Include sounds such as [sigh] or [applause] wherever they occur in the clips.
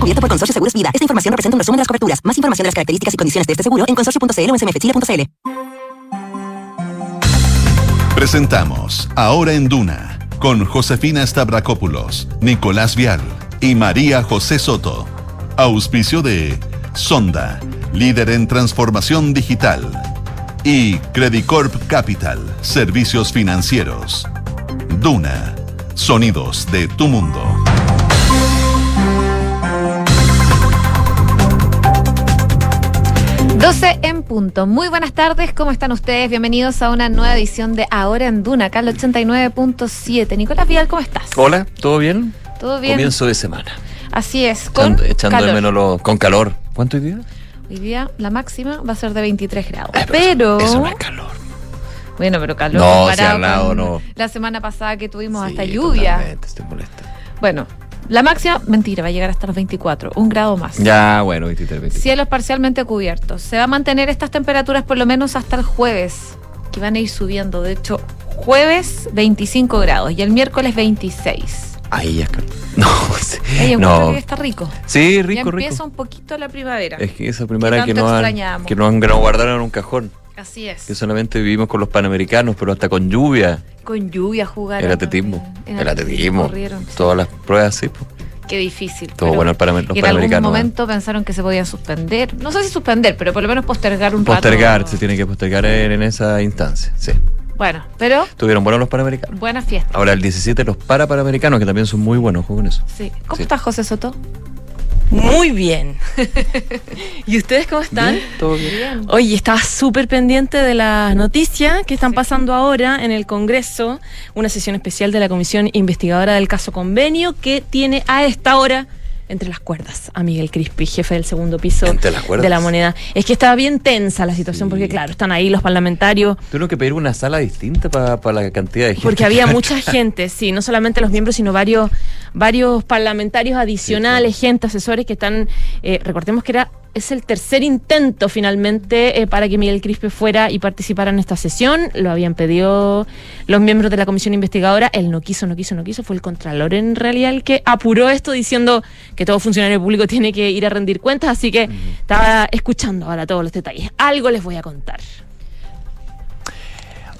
Cubierto por Consorcio Seguros Vida. Esta información representa un resumen de las coberturas. Más información de las características y condiciones de este seguro en consorcio.cl o en smfchile.cl. Presentamos Ahora en Duna con Josefina Stavrakopoulos, Nicolás Vial y María José Soto. Auspicio de Sonda, líder en transformación digital. Y Credicorp Capital, servicios financieros. Duna, sonidos de tu mundo. 12 en punto. Muy buenas tardes, ¿cómo están ustedes? Bienvenidos a una nueva edición de Ahora en Duna, acá al 89.7. Nicolás Vidal, ¿cómo estás? Hola, ¿todo bien? ¿Todo bien? Comienzo de semana. Así es, con Echando, echando calor. de menos lo- con calor. ¿Cuánto hoy día? Hoy día la máxima va a ser de 23 grados. Ay, pero... Eso, eso no es calor. Bueno, pero calor No, comparado si al lado con no. la semana pasada que tuvimos Sí, hasta lluvia. totalmente, estoy molesta. Bueno, la máxima, mentira, va a llegar hasta los 24, un grado más. Ya, bueno, 23, 23. Cielos parcialmente cubiertos. Se va a mantener estas temperaturas por lo menos hasta el jueves, que van a ir subiendo. De hecho, jueves 25 grados y el miércoles 26. Ahí ya. [laughs] No. Ey, no. que está rico. Sí, ya rico, empieza rico. un poquito la primavera. Es que esa primera Que no han, que no han guardaron en un cajón. Así es. Que solamente vivimos con los panamericanos, pero hasta con lluvia. Con lluvia jugar. El atletismo. El atletismo. Corrieron. sí. Todas las pruebas, sí. pues. Qué difícil. Todo bueno el los y en algún. ¿eh? momento pensaron que se podían suspender. No sé si suspender, pero por lo menos postergar un Postergar, rato. se tiene que postergar en, en esa instancia. Sí. Bueno, pero Tuvieron buenos los panamericanos. buena fiesta. Ahora el 17 los para panamericanos, que también son muy buenos, con eso. Sí. ¿Cómo Sí. estás, José Soto? Muy bien. [laughs] ¿Y ustedes cómo están? Bien, Todo bien. Oye, estaba súper pendiente de las noticias que están pasando ahora en el Congreso, una sesión especial de la Comisión Investigadora del Caso Convenio que tiene a esta hora entre las cuerdas a Miguel Crispi, jefe del segundo piso de la moneda. Es que estaba bien tensa la situación Sí. porque, claro, están ahí los parlamentarios, Tuvieron que pedir una sala distinta para la cantidad de gente. porque había mucha [laughs] gente, sí, no solamente los miembros, sino varios, varios parlamentarios adicionales, gente, asesores que están, eh, recordemos que era es el tercer intento finalmente eh, para que Miguel Crispe fuera y participara en esta sesión. Lo habían pedido los miembros de la comisión investigadora. Él no quiso, no quiso, no quiso. Fue el Contralor en realidad el que apuró esto diciendo que todo funcionario público tiene que ir a rendir cuentas. Así que estaba escuchando ahora todos los detalles. Algo les voy a contar.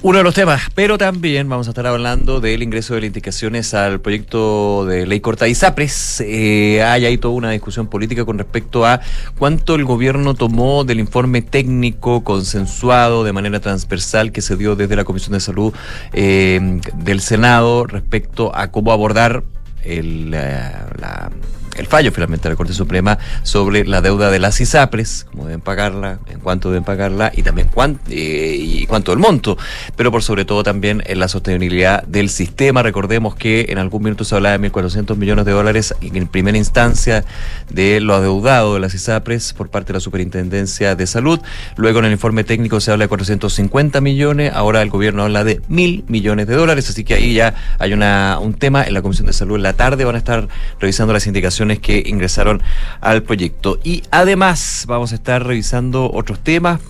Uno de los temas, pero también vamos a estar hablando del ingreso de las indicaciones al proyecto de ley corta ISAPRES. Eh, hay ahí toda una discusión política con respecto a cuánto el gobierno tomó del informe técnico consensuado de manera transversal que se dio desde la Comisión de Salud eh, del Senado respecto a cómo abordar el, eh, la- el fallo finalmente de la Corte Suprema sobre la deuda de las ISAPRES, cómo deben pagarla, en cuánto deben pagarla y también cuán- eh, y cuánto el monto, pero por sobre todo también en la sostenibilidad del sistema. Recordemos que en algún minuto se hablaba de 1.400 millones de dólares en primera instancia de lo adeudado de las ISAPRES por parte de la Superintendencia de Salud. Luego en el informe técnico se habla de 450 millones, ahora el gobierno habla de mil millones de dólares, así que ahí ya hay una, un tema en la Comisión de Salud en la tarde, van a estar revisando las indicaciones que ingresaron al proyecto. Y además vamos a estar revisando otros temas,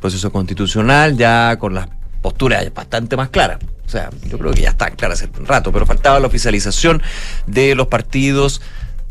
proceso constitucional, ya con las posturas bastante más claras. O sea, yo creo que ya están claras hace un rato, pero faltaba la oficialización de los partidos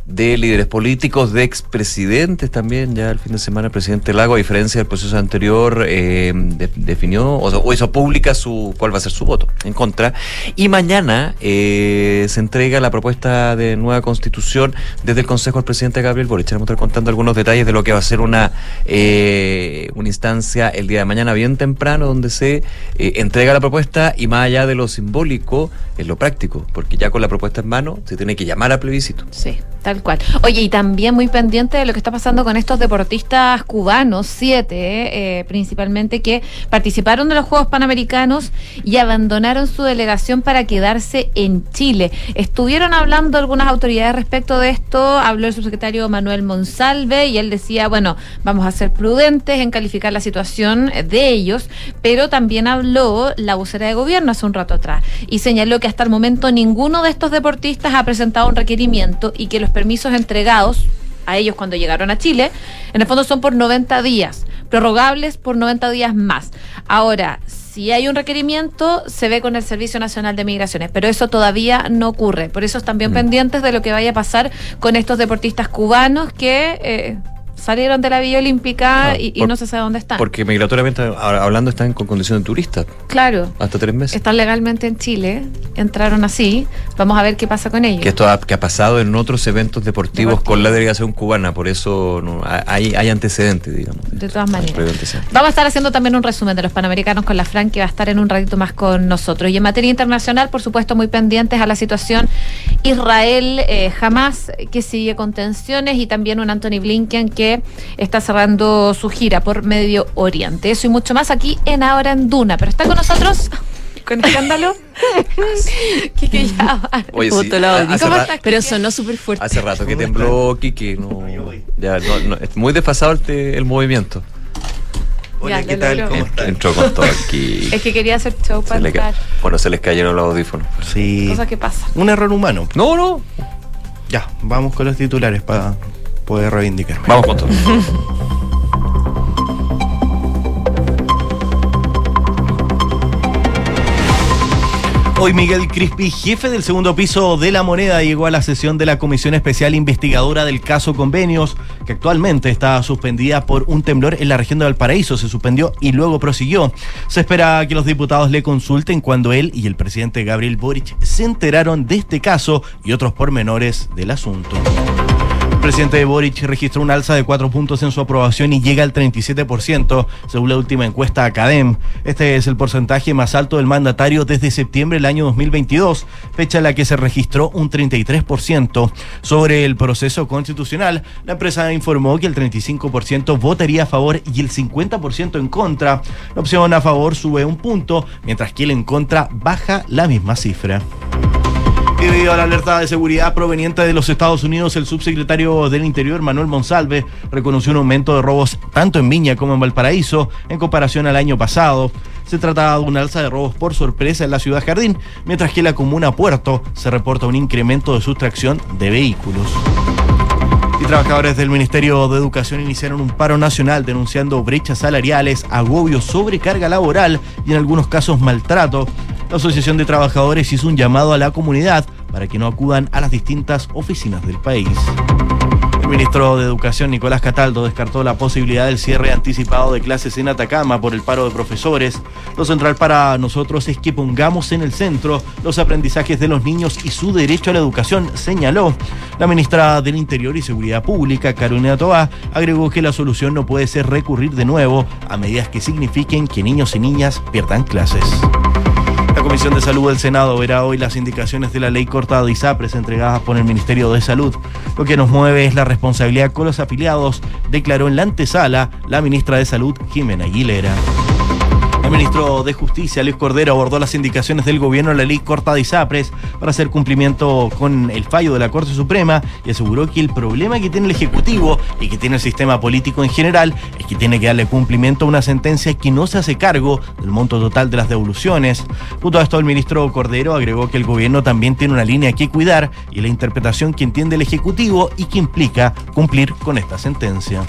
de líderes políticos, de expresidentes también. Ya el fin de semana el presidente Lago, a diferencia del proceso anterior, eh, de- definió o, o hizo pública su cuál va a ser su voto en contra. Y mañana eh, se entrega la propuesta de nueva constitución desde el Consejo al presidente Gabriel Boric. Vamos a estar contando algunos detalles de lo que va a ser una, eh, una instancia el día de mañana bien temprano donde se eh, entrega la propuesta y más allá de lo simbólico, es lo práctico, porque ya con la propuesta en mano se tiene que llamar a plebiscito. Sí, cual. Oye, y también muy pendiente de lo que está pasando con estos deportistas cubanos, siete eh, principalmente, que participaron de los Juegos Panamericanos y abandonaron su delegación para quedarse en Chile. Estuvieron hablando algunas autoridades respecto de esto, habló el subsecretario Manuel Monsalve y él decía, bueno, vamos a ser prudentes en calificar la situación de ellos, pero también habló la vocera de gobierno hace un rato atrás y señaló que hasta el momento ninguno de estos deportistas ha presentado un requerimiento y que los permisos entregados a ellos cuando llegaron a Chile, en el fondo son por 90 días, prorrogables por 90 días más. Ahora, si hay un requerimiento, se ve con el Servicio Nacional de Migraciones, pero eso todavía no ocurre. Por eso están bien Mm. pendientes de lo que vaya a pasar con estos deportistas cubanos que eh, salieron de la Villa Olímpica Ah, y, y por- no se sabe dónde están. Porque migratoriamente hablando están con condición de turista claro, hasta tres meses. están legalmente en Chile, entraron así. Vamos a ver qué pasa con ellos. Que esto ha, que ha pasado en otros eventos deportivos, Deportivos. con la delegación cubana, por eso no, hay, hay antecedentes, digamos. De todas maneras. Vamos a estar haciendo también un resumen de los Panamericanos con la Fran, que va a estar en un ratito más con nosotros. Y en materia internacional, por supuesto, muy pendientes a la situación Israel, eh, que sigue con tensiones, y también un Anthony Blinken que está cerrando su gira por Medio Oriente. Eso y mucho más aquí en Ahora en Duna. Pero está con nosotros, [laughs] con escándalo, que, que ya. Oye, sí, la. ¿Cómo estás? Pero sonó súper fuerte. Hace rato que tembló Kiki, no, ya, no, no, es muy desfasado el, te- el movimiento. Hola, Ya, ¿qué tal? Entró con todo aquí. Es que quería hacer show para entrar. bueno, se les cayeron los audífonos. Sí. Cosas que pasan. Un error humano. No, no. Ya, vamos con los titulares para poder reivindicarme. Vamos con todo. Hoy Miguel Crispi, jefe del segundo piso de la moneda, llegó a la sesión de la Comisión Especial Investigadora del caso Convenios, que actualmente está suspendida por un temblor en la región de Valparaíso. Se suspendió y luego prosiguió. Se espera que los diputados le consulten cuando él y el presidente Gabriel Boric se enteraron de este caso y otros pormenores del asunto. El presidente Boric registró un alza de 4 puntos en su aprobación y llega al 37%, según la última encuesta Academ. Este es el porcentaje más alto del mandatario desde septiembre del año 2022, fecha en la que se registró un 33%. Sobre el proceso constitucional, la empresa informó que el 35% votaría a favor y el 50% en contra. La opción a favor sube un punto, mientras que el en contra baja la misma cifra. Debido a la alerta de seguridad proveniente de los Estados Unidos, el subsecretario del Interior, Manuel Monsalve, reconoció un aumento de robos tanto en Viña como en Valparaíso en comparación al año pasado. Se trata de un alza de robos por sorpresa en la ciudad Jardín, mientras que en la comuna Puerto se reporta un incremento de sustracción de vehículos. Y trabajadores del Ministerio de Educación iniciaron un paro nacional denunciando brechas salariales, agobio, sobrecarga laboral y en algunos casos maltrato. La Asociación de Trabajadores hizo un llamado a la comunidad para que no acudan a las distintas oficinas del país. El ministro de Educación, Nicolás Cataldo, descartó la posibilidad del cierre anticipado de clases en Atacama por el paro de profesores. Lo central para nosotros es que pongamos en el centro los aprendizajes de los niños y su derecho a la educación, señaló. La ministra del Interior y Seguridad Pública, Carolina Toá, agregó que la solución no puede ser recurrir de nuevo a medidas que signifiquen que niños y niñas pierdan clases. La Comisión de Salud del Senado verá hoy las indicaciones de la ley corta de ISAPRES entregadas por el Ministerio de Salud. Lo que nos mueve es la responsabilidad con los afiliados, declaró en la antesala la ministra de Salud, Jimena Aguilera. El ministro de Justicia, Luis Cordero, abordó las indicaciones del gobierno en la ley corta de ISAPRES para hacer cumplimiento con el fallo de la Corte Suprema y aseguró que el problema que tiene el Ejecutivo y que tiene el sistema político en general es que tiene que darle cumplimiento a una sentencia que no se hace cargo del monto total de las devoluciones. Junto a esto, el ministro Cordero agregó que el gobierno también tiene una línea que cuidar y la interpretación que entiende el Ejecutivo y que implica cumplir con esta sentencia.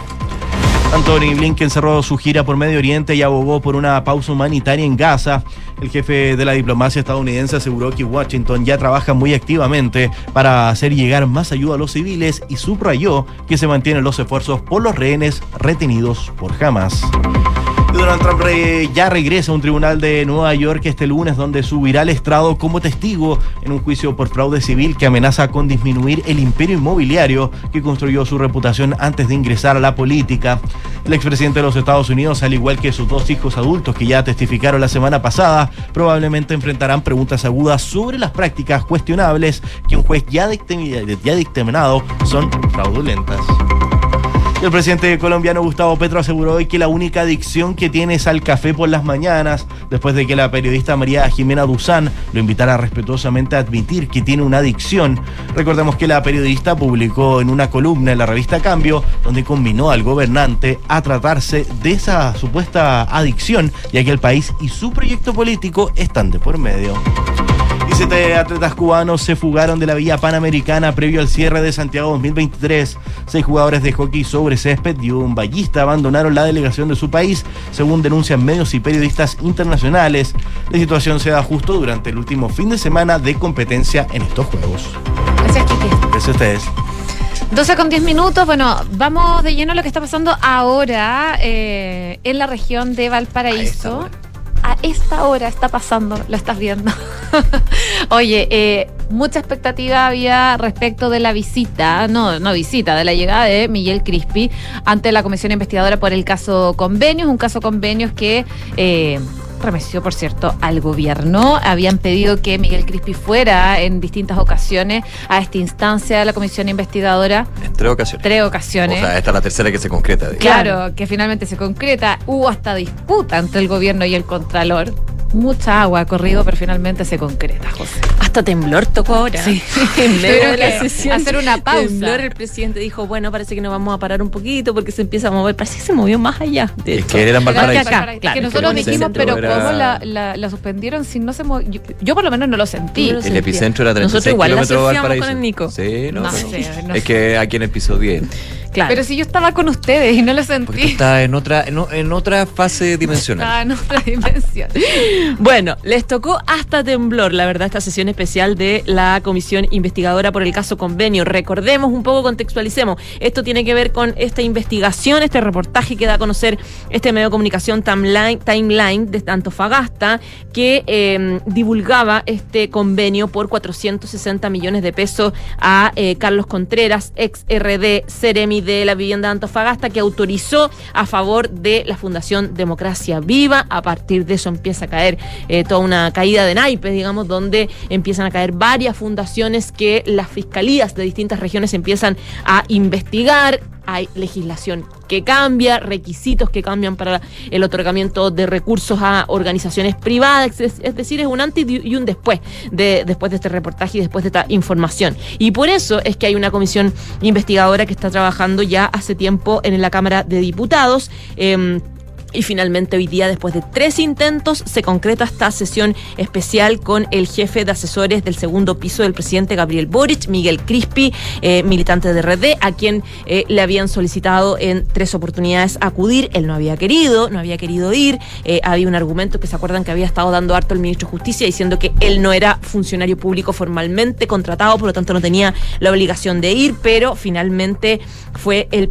Anthony Blinken cerró su gira por Medio Oriente y abogó por una pausa humanitaria en Gaza. El jefe de la diplomacia estadounidense aseguró que Washington ya trabaja muy activamente para hacer llegar más ayuda a los civiles y subrayó que se mantienen los esfuerzos por los rehenes retenidos por Hamas. Donald Trump ya regresa a un tribunal de Nueva York este lunes donde subirá al estrado como testigo en un juicio por fraude civil que amenaza con disminuir el imperio inmobiliario que construyó su reputación antes de ingresar a la política. El expresidente de los Estados Unidos, al igual que sus dos hijos adultos que ya testificaron la semana pasada, probablemente enfrentarán preguntas agudas sobre las prácticas cuestionables que un juez ya dictaminado son fraudulentas. El presidente colombiano Gustavo Petro aseguró hoy que la única adicción que tiene es al café por las mañanas, después de que la periodista María Jimena Duzán lo invitara respetuosamente a admitir que tiene una adicción. Recordemos que la periodista publicó en una columna en la revista Cambio, donde combinó al gobernante a tratarse de esa supuesta adicción, ya que el país y su proyecto político están de por medio. Y siete atletas cubanos se fugaron de la Villa Panamericana previo al cierre de Santiago 2023. Seis jugadores de hockey sobre césped y un ballista abandonaron la delegación de su país, según denuncian medios y periodistas internacionales. La situación se da justo durante el último fin de semana de competencia en estos Juegos. Gracias, Kiki. Gracias a ustedes. 12 con 10 minutos. Bueno, vamos de lleno a lo que está pasando ahora eh, en la región de Valparaíso. A esta hora está pasando, lo estás viendo. [laughs] Oye, eh, mucha expectativa había respecto de la visita, no, no visita, de la llegada de Miguel Crispi ante la comisión investigadora por el caso Convenios, un caso Convenios que eh, remeció, por cierto, al gobierno. Habían pedido que Miguel Crispi fuera en distintas ocasiones a esta instancia de la comisión investigadora. En tres ocasiones. Tres ocasiones. O sea, esta es la tercera que se concreta. digamos. Claro, que finalmente se concreta. Hubo hasta disputa entre el gobierno y el contralor. Mucha agua ha corrido, pero finalmente se concreta, José. Hasta temblor tocó ahora. Sí. [laughs] de la sesión. hacer una pausa. Temblor, el presidente dijo, bueno, parece que nos vamos a parar un poquito porque se empieza a mover. Parece que se movió más allá. De Es que era en Valparaíso. Claro, que nosotros dijimos, pero era- ¿cómo la, la- la suspendieron si no se movió? Yo, yo por lo menos no lo sentí. Yo no lo El sentía. epicentro era 36 Nosotros igual la con el Nico. Sí, no. No pero- sé, no es sé. que aquí en el piso 10. Claro. Pero si yo estaba con ustedes y no lo Porque sentí. estás en otra, en, otra fase dimensional. Estaba en otra [laughs] dimensión. Bueno, les tocó hasta temblor, la verdad, esta sesión especial de la comisión investigadora por el caso convenio. Recordemos un poco, contextualicemos. Esto tiene que ver con esta investigación, este reportaje que da a conocer este medio de comunicación Timeline, Timeline de Antofagasta, que eh, divulgaba este convenio por 460 millones de pesos a eh, Carlos Contreras, ex RD Ceremi de la vivienda de Antofagasta, que autorizó a favor de la Fundación Democracia Viva. A partir de eso empieza a caer eh, toda una caída de naipes, digamos, donde empiezan a caer varias fundaciones que las fiscalías de distintas regiones empiezan a investigar. Hay legislación que cambia, requisitos que cambian para el otorgamiento de recursos a organizaciones privadas, es, decir, es un antes y un después de, después de este reportaje y después de esta información. Y por eso es que hay una comisión investigadora que está trabajando ya hace tiempo en la Cámara de Diputados. em, y finalmente hoy día, después de tres intentos, se concreta esta sesión especial con el jefe de asesores del segundo piso del presidente Gabriel Boric, Miguel Crispi, eh, militante de RD, a quien eh, le habían solicitado en tres oportunidades acudir. Él no había querido, no había querido ir. Eh, había un argumento que se acuerdan que había estado dando harto el ministro de Justicia diciendo que él no era funcionario público formalmente contratado, por lo tanto no tenía la obligación de ir, pero finalmente fue el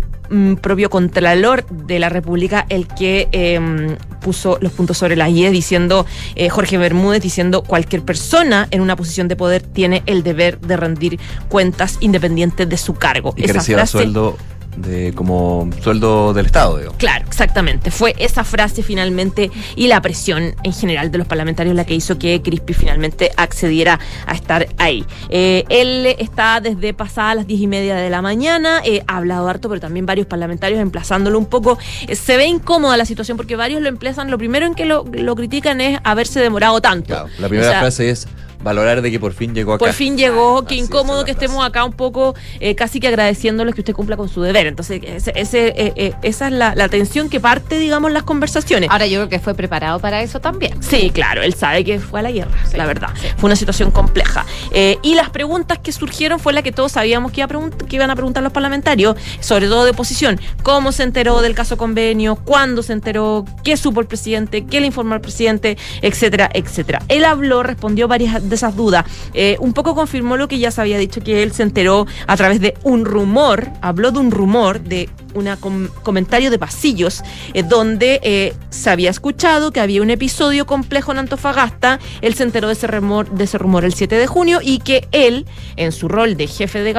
propio Contralor de la República el que eh, puso los puntos sobre la IE diciendo, eh, Jorge Bermúdez diciendo, cualquier persona en una posición de poder tiene el deber de rendir cuentas independientes de su cargo. Y que reciba sueldo de como sueldo del Estado, digo. Claro, exactamente. Fue esa frase finalmente y la presión en general de los parlamentarios la que hizo que Crispi finalmente accediera a estar ahí. Eh, él está desde pasadas las diez y media de la mañana, eh, ha hablado harto, pero también varios parlamentarios emplazándolo un poco. Eh, se ve incómoda la situación porque varios lo emplazan. Lo primero en que lo, lo critican es haberse demorado tanto. Claro, la primera O sea, frase es valorar de que por fin llegó acá. por fin llegó, qué es incómodo que estemos acá un poco eh, casi que agradeciéndole que usted cumpla con su deber. Entonces, ese, ese, eh, eh, esa es la, la tensión que parte, digamos, las conversaciones. Ahora yo creo que fue preparado para eso también. Sí, claro, él sabe que fue a la guerra, Sí, la verdad. sí. Fue una situación compleja. Eh, y las preguntas que surgieron fue la que todos sabíamos que, iba a que iban a preguntar los parlamentarios, sobre todo de oposición. ¿Cómo se enteró del caso convenio? ¿Cuándo se enteró? ¿Qué supo el presidente? ¿Qué le informó al presidente? Etcétera, etcétera. Él habló, respondió varias de esas dudas. Eh, un poco confirmó lo que ya se había dicho, que él se enteró a través de un rumor, habló de un rumor, de un comentario de pasillos, eh, donde eh, se había escuchado que había un episodio complejo en Antofagasta. Él se enteró de ese, rumor, de ese rumor el 7 de junio y que él, en su rol de jefe de,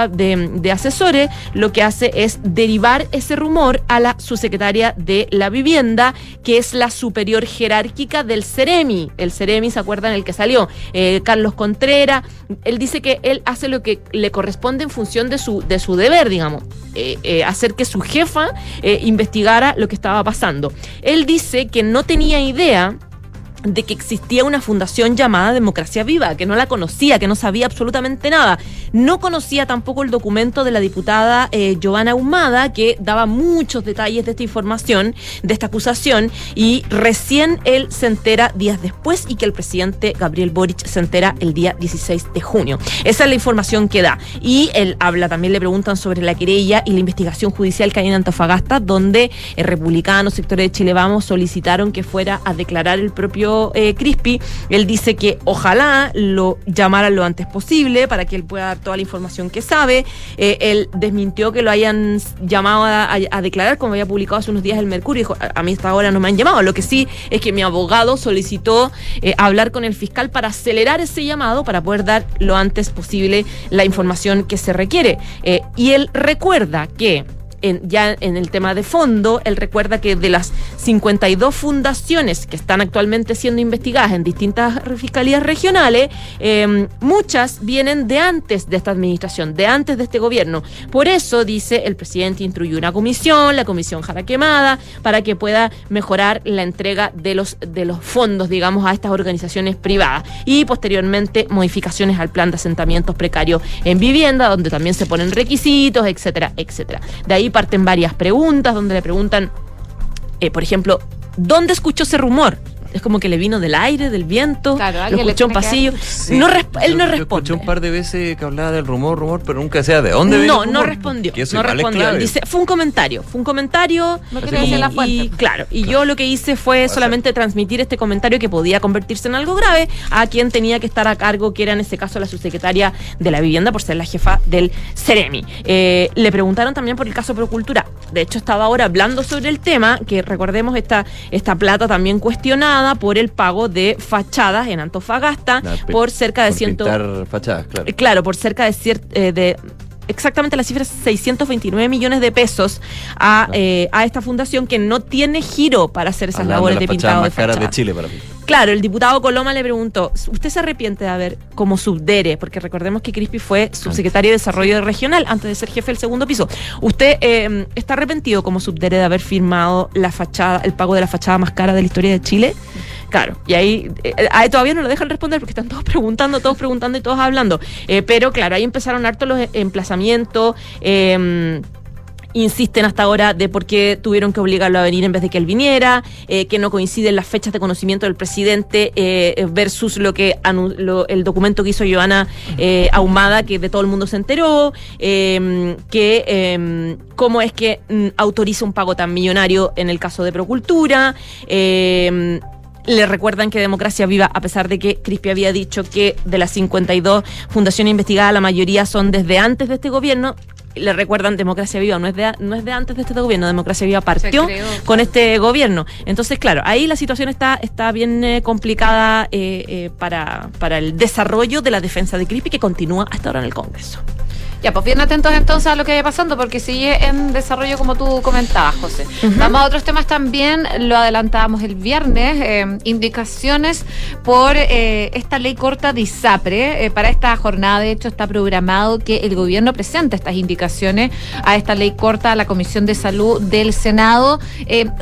de- asesores, lo que hace es derivar ese rumor a la subsecretaria de la vivienda, que es la superior jerárquica del Ceremi. El Ceremi, ¿se acuerdan? El que salió, eh, Carlos Contreras. Él dice que él hace lo que le corresponde en función de su, de su deber, digamos, hacer que su eh, investigara lo que estaba pasando. Él dice que no tenía idea de que existía una fundación llamada Democracia Viva, que no la conocía, que no sabía absolutamente nada. No conocía tampoco el documento de la diputada eh, Giovanna Humada, que daba muchos detalles de esta información, de esta acusación, y recién él se entera días después y que el presidente Gabriel Boric se entera el día 16 de junio. Esa es la información que da. Y él habla, también le preguntan sobre la querella y la investigación judicial que hay en Antofagasta, donde el republicano, sectores de Chile Vamos, solicitaron que fuera a declarar el propio eh, Crispy. Él dice que ojalá lo llamaran lo antes posible para que él pueda dar toda la información que sabe. Eh, él desmintió que lo hayan llamado a, declarar, como había publicado hace unos días el Mercurio. Dijo, a, mí hasta ahora no me han llamado. Lo que sí es que mi abogado solicitó eh, hablar con el fiscal para acelerar ese llamado para poder dar lo antes posible la información que se requiere. y él recuerda que ya en el tema de fondo, él recuerda que de las 52 fundaciones que están actualmente siendo investigadas en distintas fiscalías regionales, em, muchas vienen de antes de esta administración, de antes de este gobierno. Por eso, dice, el presidente instruyó una comisión, la comisión Jara Quemada, para que pueda mejorar la entrega de los, de los fondos, digamos, a estas organizaciones privadas. Y posteriormente, modificaciones al plan de asentamientos precarios en vivienda, donde también se ponen requisitos, etcétera, etcétera. De ahí parten varias preguntas donde le preguntan, eh, por ejemplo, ¿dónde escuchó ese rumor? Es como que le vino del aire, del viento, lo escuchó en pasillo. no él no responde. escuché un par de veces que hablaba del rumor, rumor, pero nunca decía de dónde No, no respondió. No respondió. Dice, fue un comentario, fue un comentario. No y, la fuente. Y, claro, y yo lo que hice fue solamente transmitir este comentario que podía convertirse en algo grave a quien tenía que estar a cargo, que era en este caso la subsecretaria de la vivienda, por ser la jefa del Ceremi. Eh, le preguntaron también por el caso Procultura. De hecho, estaba ahora hablando sobre el tema, que recordemos esta, esta plata también cuestionada por el pago de fachadas en Antofagasta por cerca de ciento... fachadas, claro. Eh, claro, por cerca de, eh, de exactamente la cifra 629 millones de pesos a, eh, a esta fundación que no tiene giro para hacer esas labores de, pintado de fachadas. de Chile para Claro, el diputado Coloma le preguntó, ¿usted se arrepiente de haber como subdere? Porque recordemos que Crispy fue subsecretario de Desarrollo regional antes de ser jefe del segundo piso. ¿Usted eh, está arrepentido como subdere de haber firmado la fachada, el pago de la fachada más cara de la historia de Chile? Claro, y ahí, eh, ahí todavía no lo dejan responder porque están todos preguntando, todos preguntando y todos hablando. Eh, pero claro, ahí empezaron harto los emplazamientos. Eh, insisten hasta ahora de por qué tuvieron que obligarlo a venir en vez de que él viniera, eh, que no coinciden las fechas de conocimiento del presidente versus lo que el documento que hizo Joana Ahumada, que de todo el mundo se enteró, em, que em, cómo es que mm, autoriza un pago tan millonario en el caso de Procultura. Le recuerdan que Democracia Viva, a pesar de que Crispi había dicho que de las 52 fundaciones investigadas, la mayoría son desde antes de este gobierno, le recuerdan Democracia Viva, no es de, no es de antes de este gobierno, Democracia Viva partió con este gobierno. Entonces, claro, ahí la situación está, está bien eh, complicada eh, eh, para, para el desarrollo de la defensa de Crispi que continúa hasta ahora en el Congreso. Ya, pues bien atentos entonces a lo que vaya pasando, porque sigue en desarrollo como tú comentabas, José. Vamos a otros temas también, lo adelantábamos el viernes, eh, indicaciones por eh, esta ley corta de ISAPRE. Eh, para esta jornada, de hecho, está programado que el gobierno presente estas indicaciones a esta ley corta a la Comisión de Salud del Senado.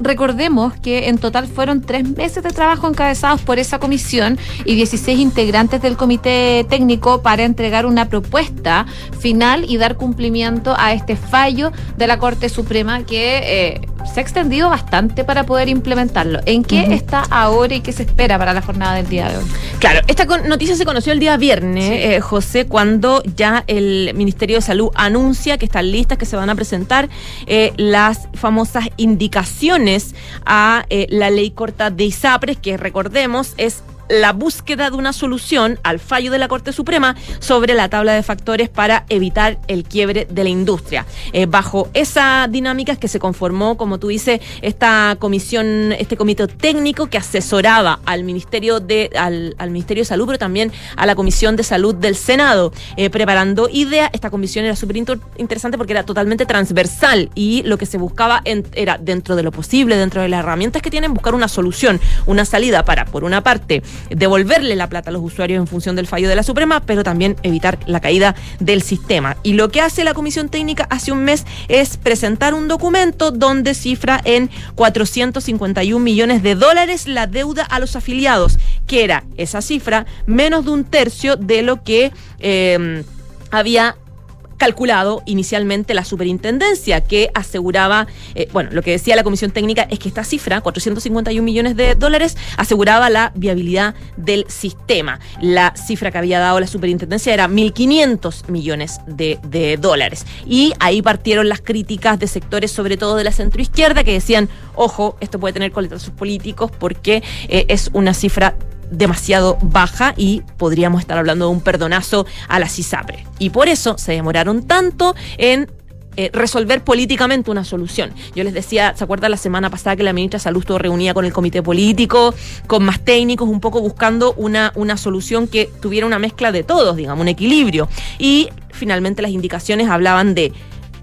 recordemos que en total fueron tres meses de trabajo encabezados por esa comisión y 16 integrantes del comité técnico para entregar una propuesta final y dar cumplimiento a este fallo de la Corte Suprema que eh, se ha extendido bastante para poder implementarlo. ¿En qué está ahora y qué se espera para la jornada del día de hoy? Claro, esta noticia se conoció el día viernes, eh, José, cuando ya el Ministerio de Salud anuncia que están listas, que se van a presentar eh, las famosas indicaciones a la ley corta de ISAPRES, que recordemos es la búsqueda de una solución al fallo de la Corte Suprema sobre la tabla de factores para evitar el quiebre de la industria. Eh, bajo esa dinámica es que se conformó, como tú dices, esta comisión, este comité técnico que asesoraba al Ministerio de, al, Ministerio de Salud, pero también a la Comisión de Salud del Senado, eh, preparando ideas. Esta comisión era súper interesante porque era totalmente transversal y lo que se buscaba era, dentro de lo posible, dentro de las herramientas que tienen, buscar una solución, una salida para, por una parte, devolverle la plata a los usuarios en función del fallo de la Suprema, pero también evitar la caída del sistema. Y lo que hace la Comisión Técnica hace un mes es presentar un documento donde cifra en 451 millones de dólares la deuda a los afiliados, que era esa cifra menos de un tercio de lo que eh, había calculado inicialmente la superintendencia, que aseguraba, eh, bueno, lo que decía la comisión técnica es que esta cifra, 451 millones de dólares, aseguraba la viabilidad del sistema. La cifra que había dado la superintendencia era 1.500 millones de, dólares. Y ahí partieron las críticas de sectores, sobre todo de la centroizquierda, que decían, ojo, esto puede tener coletazos políticos porque eh, es una cifra demasiado baja y podríamos estar hablando de un perdonazo a la CISAPRE. Y por eso se demoraron tanto en eh, resolver políticamente una solución. Yo les decía, ¿se acuerdan la semana pasada que la ministra de Salud estuvo con el comité político, con más técnicos, un poco buscando una, una solución que tuviera una mezcla de todos, digamos, un equilibrio? Y finalmente las indicaciones hablaban de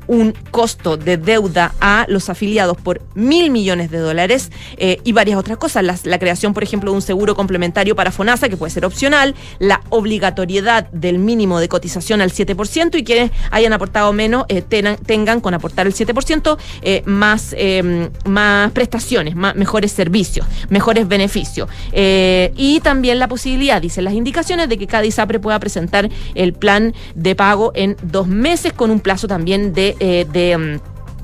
un costo de deuda a los afiliados por mil millones de dólares eh, y varias otras cosas. La, creación, por ejemplo, de un seguro complementario para FONASA, que puede ser opcional, la obligatoriedad del mínimo de cotización al 7% y quienes hayan aportado menos eh, tengan, con aportar el 7% eh, más, más prestaciones, más, mejores servicios, mejores beneficios. y también la posibilidad, dicen las indicaciones, de que cada ISAPRE pueda presentar el plan de pago en dos meses con un plazo también de eh, de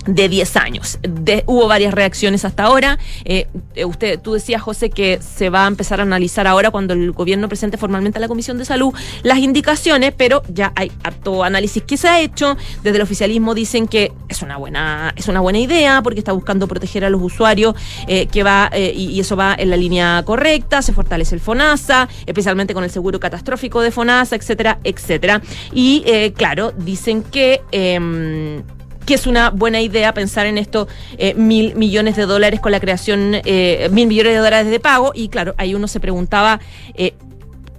de 10 años. De, hubo varias reacciones hasta ahora. Eh, usted, tú decías, José, que se va a empezar a analizar ahora cuando el gobierno presente formalmente a la Comisión de Salud las indicaciones, pero ya hay harto análisis que se ha hecho. Desde el oficialismo dicen que es una buena, es una buena idea porque está buscando proteger a los usuarios, eh, que va, eh, y, y, eso va en la línea correcta, se fortalece el FONASA, especialmente con el seguro catastrófico de FONASA, etcétera, etcétera. Y eh, claro, dicen que em, que es una buena idea pensar en estos eh, mil millones de dólares con la creación, eh, mil millones de dólares de pago. Y claro, ahí uno se preguntaba, eh,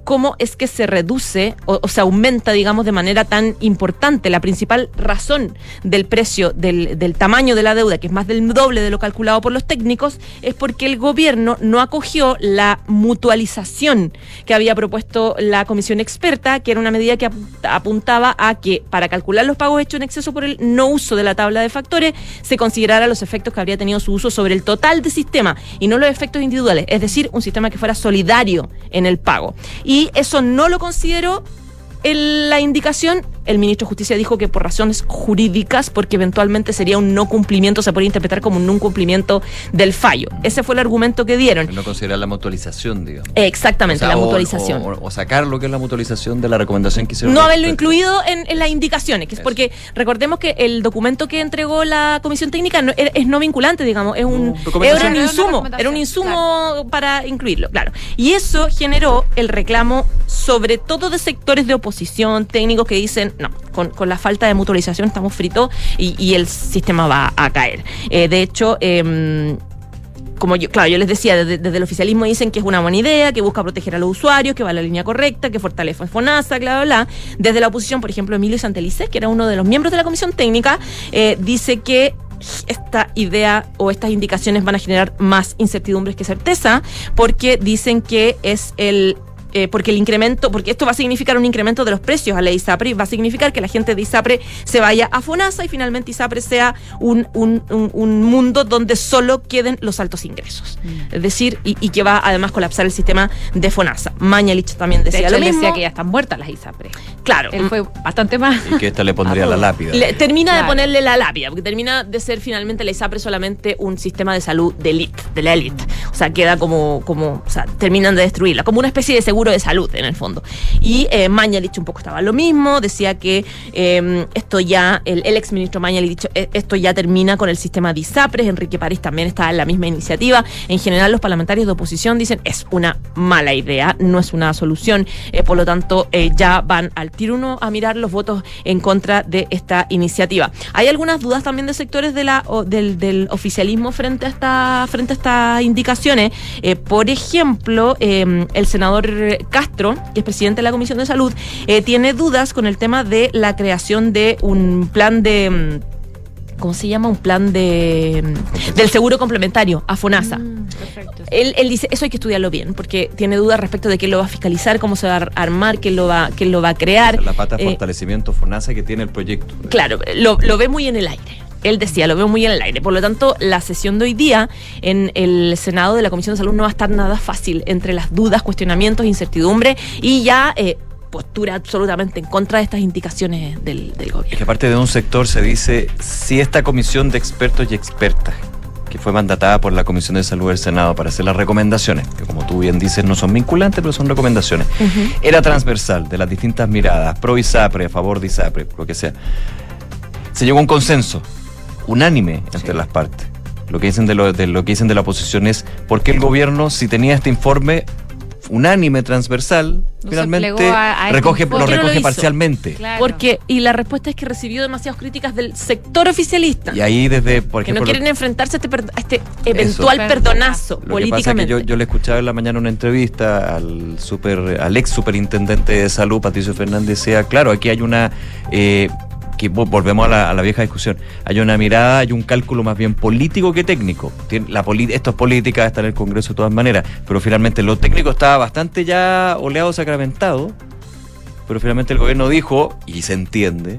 cómo es que se reduce o, se aumenta, digamos, de manera tan importante. La principal razón del precio, del, del, tamaño de la deuda, que es más del doble de lo calculado por los técnicos, es porque el gobierno no acogió la mutualización que había propuesto la comisión experta, que era una medida que apuntaba a que para calcular los pagos hechos en exceso por el no uso de la tabla de factores, se considerara los efectos que habría tenido su uso sobre el total del sistema y no los efectos individuales, es decir, un sistema que fuera solidario en el pago. Y eso no lo consideró en la indicación el ministro de Justicia dijo que por razones jurídicas, porque eventualmente sería un no cumplimiento, se podría interpretar como un no cumplimiento del fallo. Ese fue el argumento que dieron. No considerar la mutualización, digamos. Exactamente, o sea, la mutualización. O, o, sacar lo que es la mutualización de la recomendación que hicieron. No haberlo incluido en, en, las indicaciones, que es porque recordemos que el documento que entregó la comisión técnica no, es no vinculante, digamos, es un, no, era un insumo, era un insumo claro. para incluirlo, claro. Y eso generó el reclamo sobre todo de sectores de oposición, técnicos que dicen, no, con, con, la falta de mutualización estamos fritos y, y, el sistema va a caer. Eh, de hecho, eh, como yo, claro, yo les decía, desde, desde, el oficialismo dicen que es una buena idea, que busca proteger a los usuarios, que va a la línea correcta, que fortalece FONASA, bla, bla, bla. Desde la oposición, por ejemplo, Emilio Santelices, que era uno de los miembros de la comisión técnica, eh, dice que esta idea o estas indicaciones van a generar más incertidumbres que certeza, porque dicen que es el eh, porque el incremento, porque esto va a significar un incremento de los precios a la ISAPRE y va a significar que la gente de ISAPRE se vaya a FONASA y finalmente ISAPRE sea un, un, un, un mundo donde solo queden los altos ingresos. Mm. Es decir, y, y, que va además a colapsar el sistema de FONASA. Mañalich también decía de hecho, lo mismo. decía que ya están muertas las ISAPRE. Claro. Él fue bastante más. Y que esta le pondría la [laughs] lápida. Le, termina claro. de ponerle la lápida, porque termina de ser finalmente la ISAPRE solamente un sistema de salud de élite, de la élite. O sea, queda como, como, o sea, terminan de destruirla, como una especie de seguro de salud en el fondo. Y eh, Mañalich un poco estaba lo mismo, decía que eh, esto ya, el, el ex ministro Mañalich, eh, esto ya termina con el sistema de Enrique París también está en la misma iniciativa. En general, los parlamentarios de oposición dicen es una mala idea, no es una solución, eh, por lo tanto, eh, ya van al tiro uno a mirar los votos en contra de esta iniciativa. Hay algunas dudas también de sectores del, del, oficialismo frente a, esta, frente a estas indicaciones. Eh, por ejemplo, el senador Castro, que es presidente de la Comisión de Salud, eh, tiene dudas con el tema de la creación de un plan de ¿cómo se llama? Un plan de del seguro complementario a FONASA. Mm, perfecto. Él, él dice, eso hay que estudiarlo bien, porque tiene dudas respecto de quién lo va a fiscalizar, cómo se va a armar, quién lo va, quién lo va a crear. La pata de Eh, fortalecimiento FONASA que tiene el proyecto. Claro, lo, lo ve muy en el aire. Él decía, lo veo muy en el aire. Por lo tanto, la sesión de hoy día en el Senado de la Comisión de Salud no va a estar nada fácil entre las dudas, cuestionamientos, incertidumbre y ya eh, postura absolutamente en contra de estas indicaciones del, del Es gobierno. que aparte de un sector se dice, si esta comisión de expertos y expertas, que fue mandatada por la Comisión de Salud del Senado para hacer las recomendaciones, que como tú bien dices no son vinculantes, pero son recomendaciones, era transversal de las distintas miradas, pro ISAPRE, a favor de ISAPRE, lo que sea, se llegó a un consenso unánime entre las partes. Lo que dicen de lo, de lo que dicen de la oposición es por qué el gobierno, si tenía este informe unánime, transversal, No finalmente plegó a- a este recoge, lo ¿Por qué no lo recoge parcialmente. Claro. Porque, y la respuesta es que recibió demasiadas críticas del sector oficialista. Y ahí desde, por que ejemplo, no quieren enfrentarse a este, a este eventual Eso. perdonazo Lo que pasa es que políticamente. yo, yo le escuchaba en la mañana una entrevista al super, al ex superintendente de salud, Patricio Fernández, decía, claro, aquí hay una eh, que vo- volvemos a la, vieja discusión, hay una mirada, hay un cálculo más bien político que técnico. La esto es política, está en el Congreso de todas maneras, pero finalmente lo técnico estaba bastante ya oleado, sacramentado, pero finalmente el gobierno dijo, y se entiende,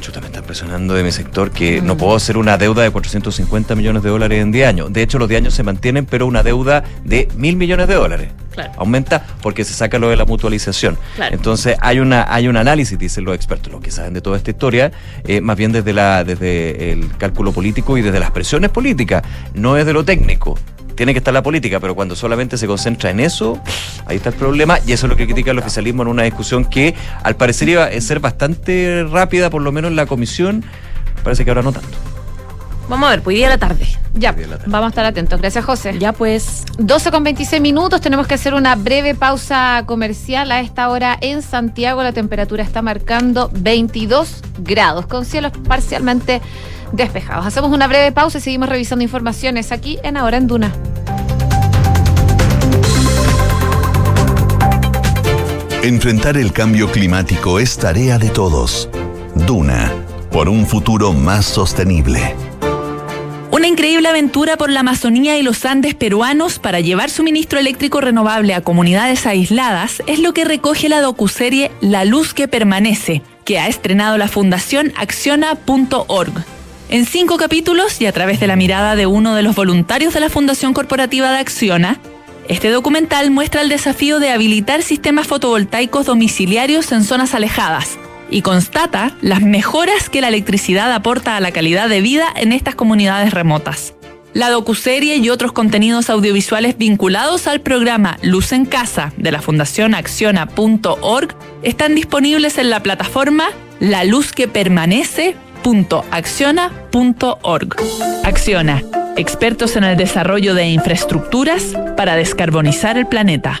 Chuta, me están presionando de mi sector que no puedo hacer una deuda de 450 millones de dólares en 10 años. De hecho, los 10 años se mantienen, pero una deuda de mil millones de dólares. Claro. Aumenta porque se saca lo de la mutualización. Claro. Entonces, hay una hay un análisis, dicen los expertos, los que saben de toda esta historia, eh, más bien desde, la, desde el cálculo político y desde las presiones políticas, no es de lo técnico. Tiene que estar la política, pero cuando solamente se concentra en eso, ahí está el problema. Y eso es lo que critica el oficialismo en una discusión que al parecer iba a ser bastante rápida, por lo menos en la comisión. Parece que ahora no tanto. Vamos a ver, pues hoy día a la tarde. Ya, vamos a estar atentos. Gracias, José. Ya pues, 12 con 26 minutos, tenemos que hacer una breve pausa comercial. A esta hora en Santiago la temperatura está marcando 22 grados, con cielos parcialmente despejados. Hacemos una breve pausa y seguimos revisando informaciones aquí en Ahora en Duna. Enfrentar el cambio climático es tarea de todos. Duna, por un futuro más sostenible. Una increíble aventura por la Amazonía y los Andes peruanos para llevar suministro eléctrico renovable a comunidades aisladas es lo que recoge la docuserie La Luz que Permanece, que ha estrenado la Fundación Acciona.org. En cinco capítulos y a través de la mirada de uno de los voluntarios de la Fundación Corporativa de Acciona, este documental muestra el desafío de habilitar sistemas fotovoltaicos domiciliarios en zonas alejadas y constata las mejoras que la electricidad aporta a la calidad de vida en estas comunidades remotas. La docuserie y otros contenidos audiovisuales vinculados al programa Luz en Casa de la Fundación Acciona.org están disponibles en la plataforma laluzquepermanece.acciona.org. Acciona, expertos en el desarrollo de infraestructuras para descarbonizar el planeta.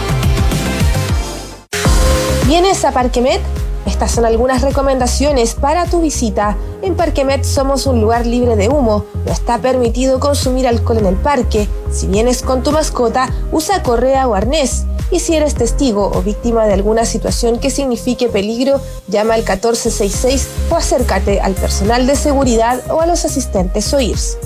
¿Vienes a Parquemet? Estas son algunas recomendaciones para tu visita. En Parquemet somos un lugar libre de humo. No está permitido consumir alcohol en el parque. Si vienes con tu mascota, usa correa o arnés. Y si eres testigo o víctima de alguna situación que signifique peligro, llama al 1466 o acércate al personal de seguridad o a los asistentes OIRS.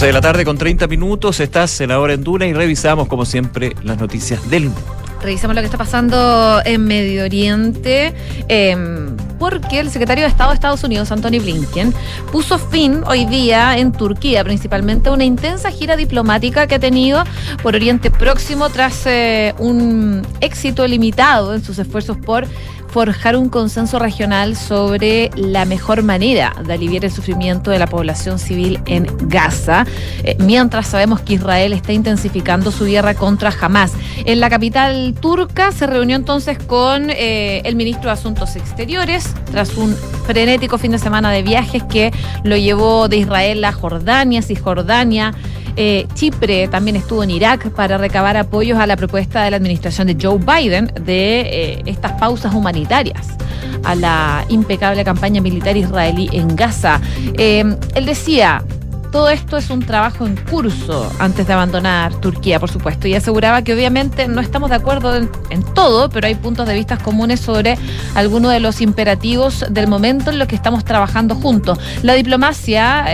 12 de la tarde con 30 minutos, estás en la hora en Duna y revisamos como siempre las noticias del mundo. Revisamos lo que está pasando en Medio Oriente. em, porque el secretario de Estado de Estados Unidos, Anthony Blinken, puso fin hoy día en Turquía, principalmente a una intensa gira diplomática que ha tenido por Oriente Próximo tras eh, un éxito limitado en sus esfuerzos por forjar un consenso regional sobre la mejor manera de aliviar el sufrimiento de la población civil en Gaza, eh, mientras sabemos que Israel está intensificando su guerra contra Hamas. En la capital turca se reunió entonces con eh, el ministro de Asuntos Exteriores tras un frenético fin de semana de viajes que lo llevó de Israel a Jordania, Cisjordania. Eh, Chipre también estuvo en Irak para recabar apoyos a la propuesta de la administración de Joe Biden de eh, estas pausas humanitarias a la impecable campaña militar israelí en Gaza. Eh, él decía, todo esto es un trabajo en curso antes de abandonar Turquía, por supuesto, y aseguraba que obviamente no estamos de acuerdo en, todo, pero hay puntos de vista comunes sobre algunos de los imperativos del momento en los que estamos trabajando juntos. La diplomacia...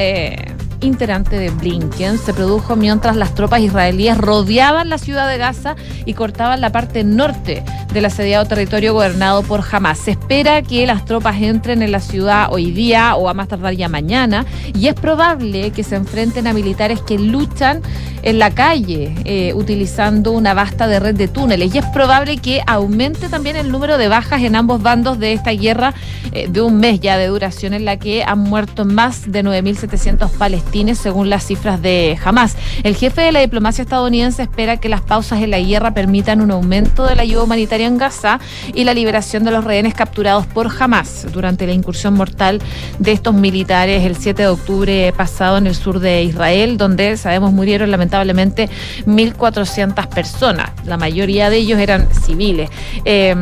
interante de Blinken. Se produjo mientras las tropas israelíes rodeaban la ciudad de Gaza y cortaban la parte norte del asediado territorio gobernado por Hamas. Se espera que las tropas entren en la ciudad hoy día o a más tardar ya mañana y es probable que se enfrenten a militares que luchan en la calle eh, utilizando una vasta de red de túneles. Y es probable que aumente también el número de bajas en ambos bandos de esta guerra eh, de un mes ya de duración en la que han muerto más de 9.700 palestinos según las cifras de Hamas. El jefe de la diplomacia estadounidense espera que las pausas en la guerra permitan un aumento de la ayuda humanitaria en Gaza y la liberación de los rehenes capturados por Hamas durante la incursión mortal de estos militares el 7 de octubre pasado en el sur de Israel, donde sabemos murieron lamentablemente 1.400 personas. La mayoría de ellos eran civiles. Eh,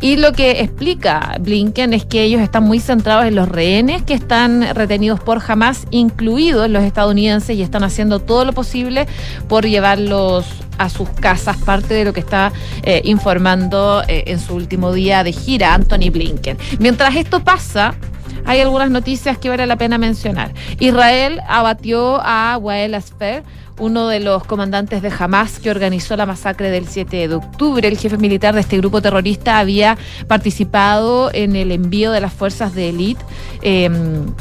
y lo que explica Blinken es que ellos están muy centrados en los rehenes que están retenidos por Hamas, incluidos los estadounidenses, y están haciendo todo lo posible por llevarlos a sus casas, parte de lo que está eh, informando eh, en su último día de gira Anthony Blinken. Mientras esto pasa, hay algunas noticias que vale la pena mencionar. Israel abatió a Wael Asfer, uno de los comandantes de Hamas que organizó la masacre del 7 de octubre. El jefe militar de este grupo terrorista había participado en el envío de las fuerzas de élite eh,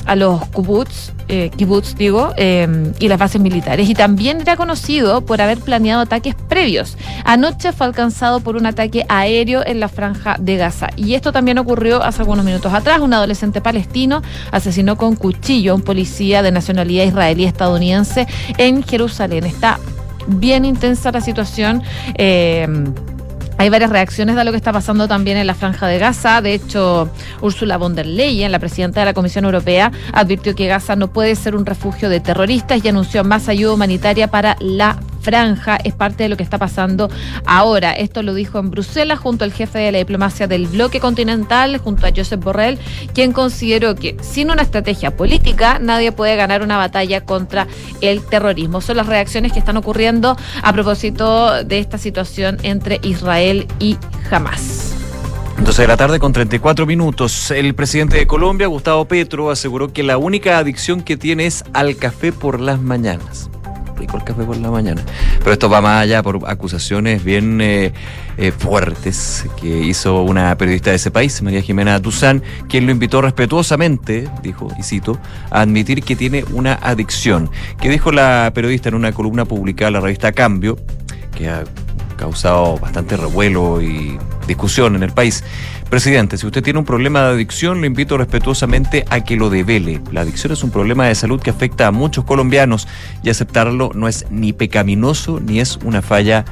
a los kibbutz, eh, kibbutz digo, eh, y las bases militares. Y también era conocido por haber planeado ataques previos. Anoche fue alcanzado por un ataque aéreo en la franja de Gaza. Y esto también ocurrió hace algunos minutos atrás. Un adolescente palestino asesinó con cuchillo a un policía de nacionalidad israelí estadounidense en Jerusalén. Está bien intensa la situación. Eh, hay varias reacciones de lo que está pasando también en la franja de Gaza. De hecho, Ursula von der Leyen, la presidenta de la Comisión Europea, advirtió que Gaza no puede ser un refugio de terroristas y anunció más ayuda humanitaria para la franja es parte de lo que está pasando ahora. Esto lo dijo en Bruselas junto al jefe de la diplomacia del bloque continental, junto a Josep Borrell, quien consideró que sin una estrategia política nadie puede ganar una batalla contra el terrorismo. Son las reacciones que están ocurriendo a propósito de esta situación entre Israel y Hamas. 12 de la tarde con 34 minutos. El presidente de Colombia, Gustavo Petro, aseguró que la única adicción que tiene es al café por las mañanas. Rico el café por la mañana. Pero esto va más allá por acusaciones bien eh, eh, fuertes que hizo una periodista de ese país, María Jimena Duzán, quien lo invitó respetuosamente, dijo, y cito, a admitir que tiene una adicción. Que dijo la periodista en una columna publicada en la revista Cambio, que causado bastante revuelo y discusión en el país. Presidente, si usted tiene un problema de adicción, lo invito respetuosamente a que lo devele. La adicción es un problema de salud que afecta a muchos colombianos y aceptarlo no es ni pecaminoso ni es una falla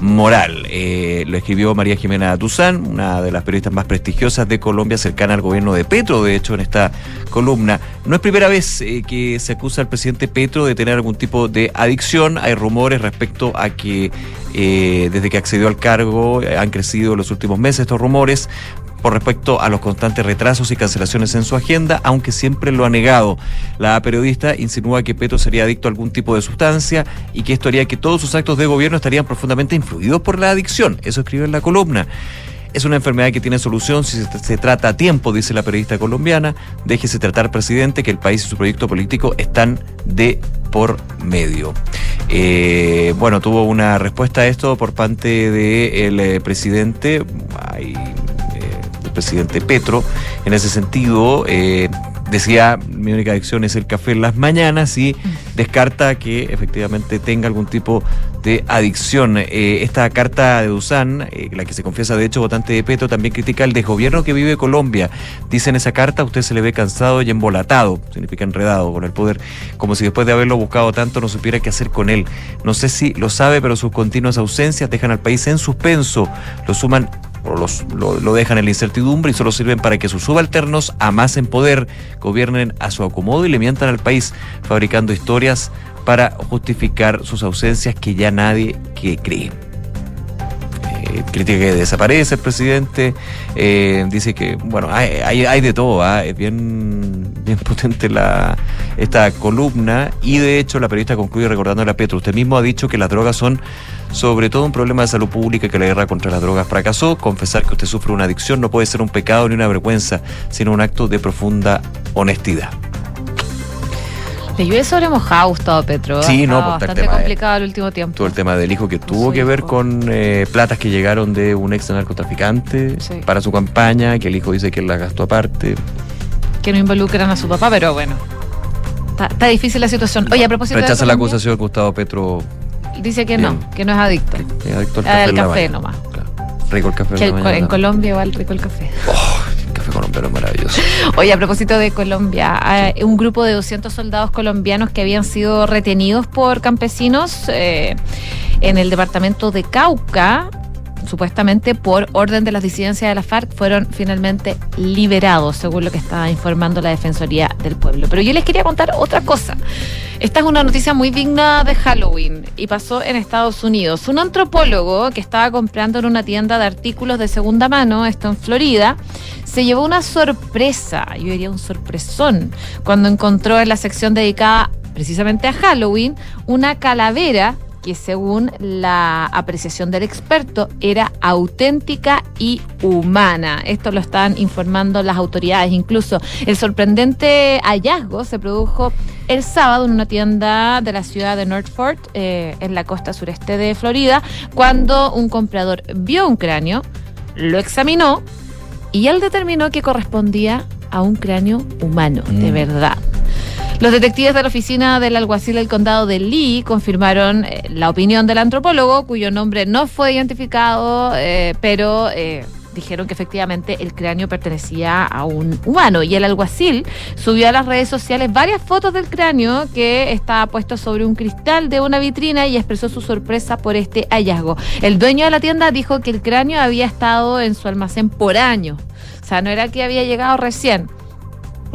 moral. Eh, lo escribió María Jimena Duzán, una de las periodistas más prestigiosas de Colombia, cercana al gobierno de Petro, de hecho, en esta columna. No es primera vez eh, que se acusa al presidente Petro de tener algún tipo de adicción. Hay rumores respecto a que eh, desde que accedió al cargo han crecido en los últimos meses estos rumores por respecto a los constantes retrasos y cancelaciones en su agenda, aunque siempre lo ha negado. La periodista insinúa que Petro sería adicto a algún tipo de sustancia y que esto haría que todos sus actos de gobierno estarían profundamente influidos por la adicción. Eso escribe en la columna. Es una enfermedad que tiene solución si se, trata a tiempo, dice la periodista colombiana. Déjese tratar, presidente, que el país y su proyecto político están de por medio. Eh, bueno, tuvo una respuesta a esto por parte del eh, presidente. Hay presidente Petro. En ese sentido, eh, decía, mi única adicción es el café en las mañanas y descarta que efectivamente tenga algún tipo de adicción. Eh, esta carta de Dusan, eh, la que se confiesa de hecho votante de Petro, también critica el desgobierno que vive Colombia. Dice en esa carta, usted se le ve cansado y embolatado, significa enredado con el poder, como si después de haberlo buscado tanto no supiera qué hacer con él. No sé si lo sabe, pero sus continuas ausencias dejan al país en suspenso, lo suman o los, lo, dejan en la incertidumbre y solo sirven para que sus subalternos, a más en poder, gobiernen a su acomodo y le mientan al país, fabricando historias para justificar sus ausencias que ya nadie que cree. Eh, critica que desaparece el presidente, eh, dice que, bueno, hay, de todo, ¿eh? es bien, bien [laughs] potente la, esta columna y de hecho la periodista concluye recordando a Petro, usted mismo ha dicho que las drogas son sobre todo un problema de salud pública que la guerra contra las drogas fracasó. Confesar que usted sufre una adicción no puede ser un pecado ni una vergüenza, sino un acto de profunda honestidad. Le llueve sobre mojado Gustavo Petro. Sí, no, pues, bastante complicado el último tiempo. Todo el tema del hijo que tuvo que ver con eh, platas que llegaron de un ex narcotraficante sí. para su campaña, que el hijo dice que él la gastó aparte. Que no involucran a su papá, pero bueno. Está, está difícil la situación. Oye, a propósito Rechaza de la acusación de Gustavo Petro. Dice que Bien. no, que no es adicto. Es adicto al café, al café nomás. Claro. Rico el café. Que el, en Colombia igual rico el café. Oh, el café colombiano es maravilloso. [laughs] Oye, a propósito de Colombia, un grupo de 200 soldados colombianos que habían sido retenidos por campesinos eh, en el departamento de Cauca supuestamente por orden de las disidencias de la FARC, fueron finalmente liberados, según lo que está informando la Defensoría del Pueblo. Pero yo les quería contar otra cosa. Esta es una noticia muy digna de Halloween y pasó en Estados Unidos. Un antropólogo que estaba comprando en una tienda de artículos de segunda mano, esto en Florida, se llevó una sorpresa, yo diría un sorpresón, cuando encontró en la sección dedicada precisamente a Halloween una calavera que según la apreciación del experto era auténtica y humana. Esto lo están informando las autoridades. Incluso el sorprendente hallazgo se produjo el sábado en una tienda de la ciudad de Northford, eh, en la costa sureste de Florida, cuando un comprador vio un cráneo, lo examinó y él determinó que correspondía a un cráneo humano, mm. de verdad. Los detectives de la oficina del alguacil del condado de Lee confirmaron eh, la opinión del antropólogo, cuyo nombre no fue identificado, eh, pero eh, dijeron que efectivamente el cráneo pertenecía a un humano. Y el alguacil subió a las redes sociales varias fotos del cráneo que estaba puesto sobre un cristal de una vitrina y expresó su sorpresa por este hallazgo. El dueño de la tienda dijo que el cráneo había estado en su almacén por años. O sea, no era que había llegado recién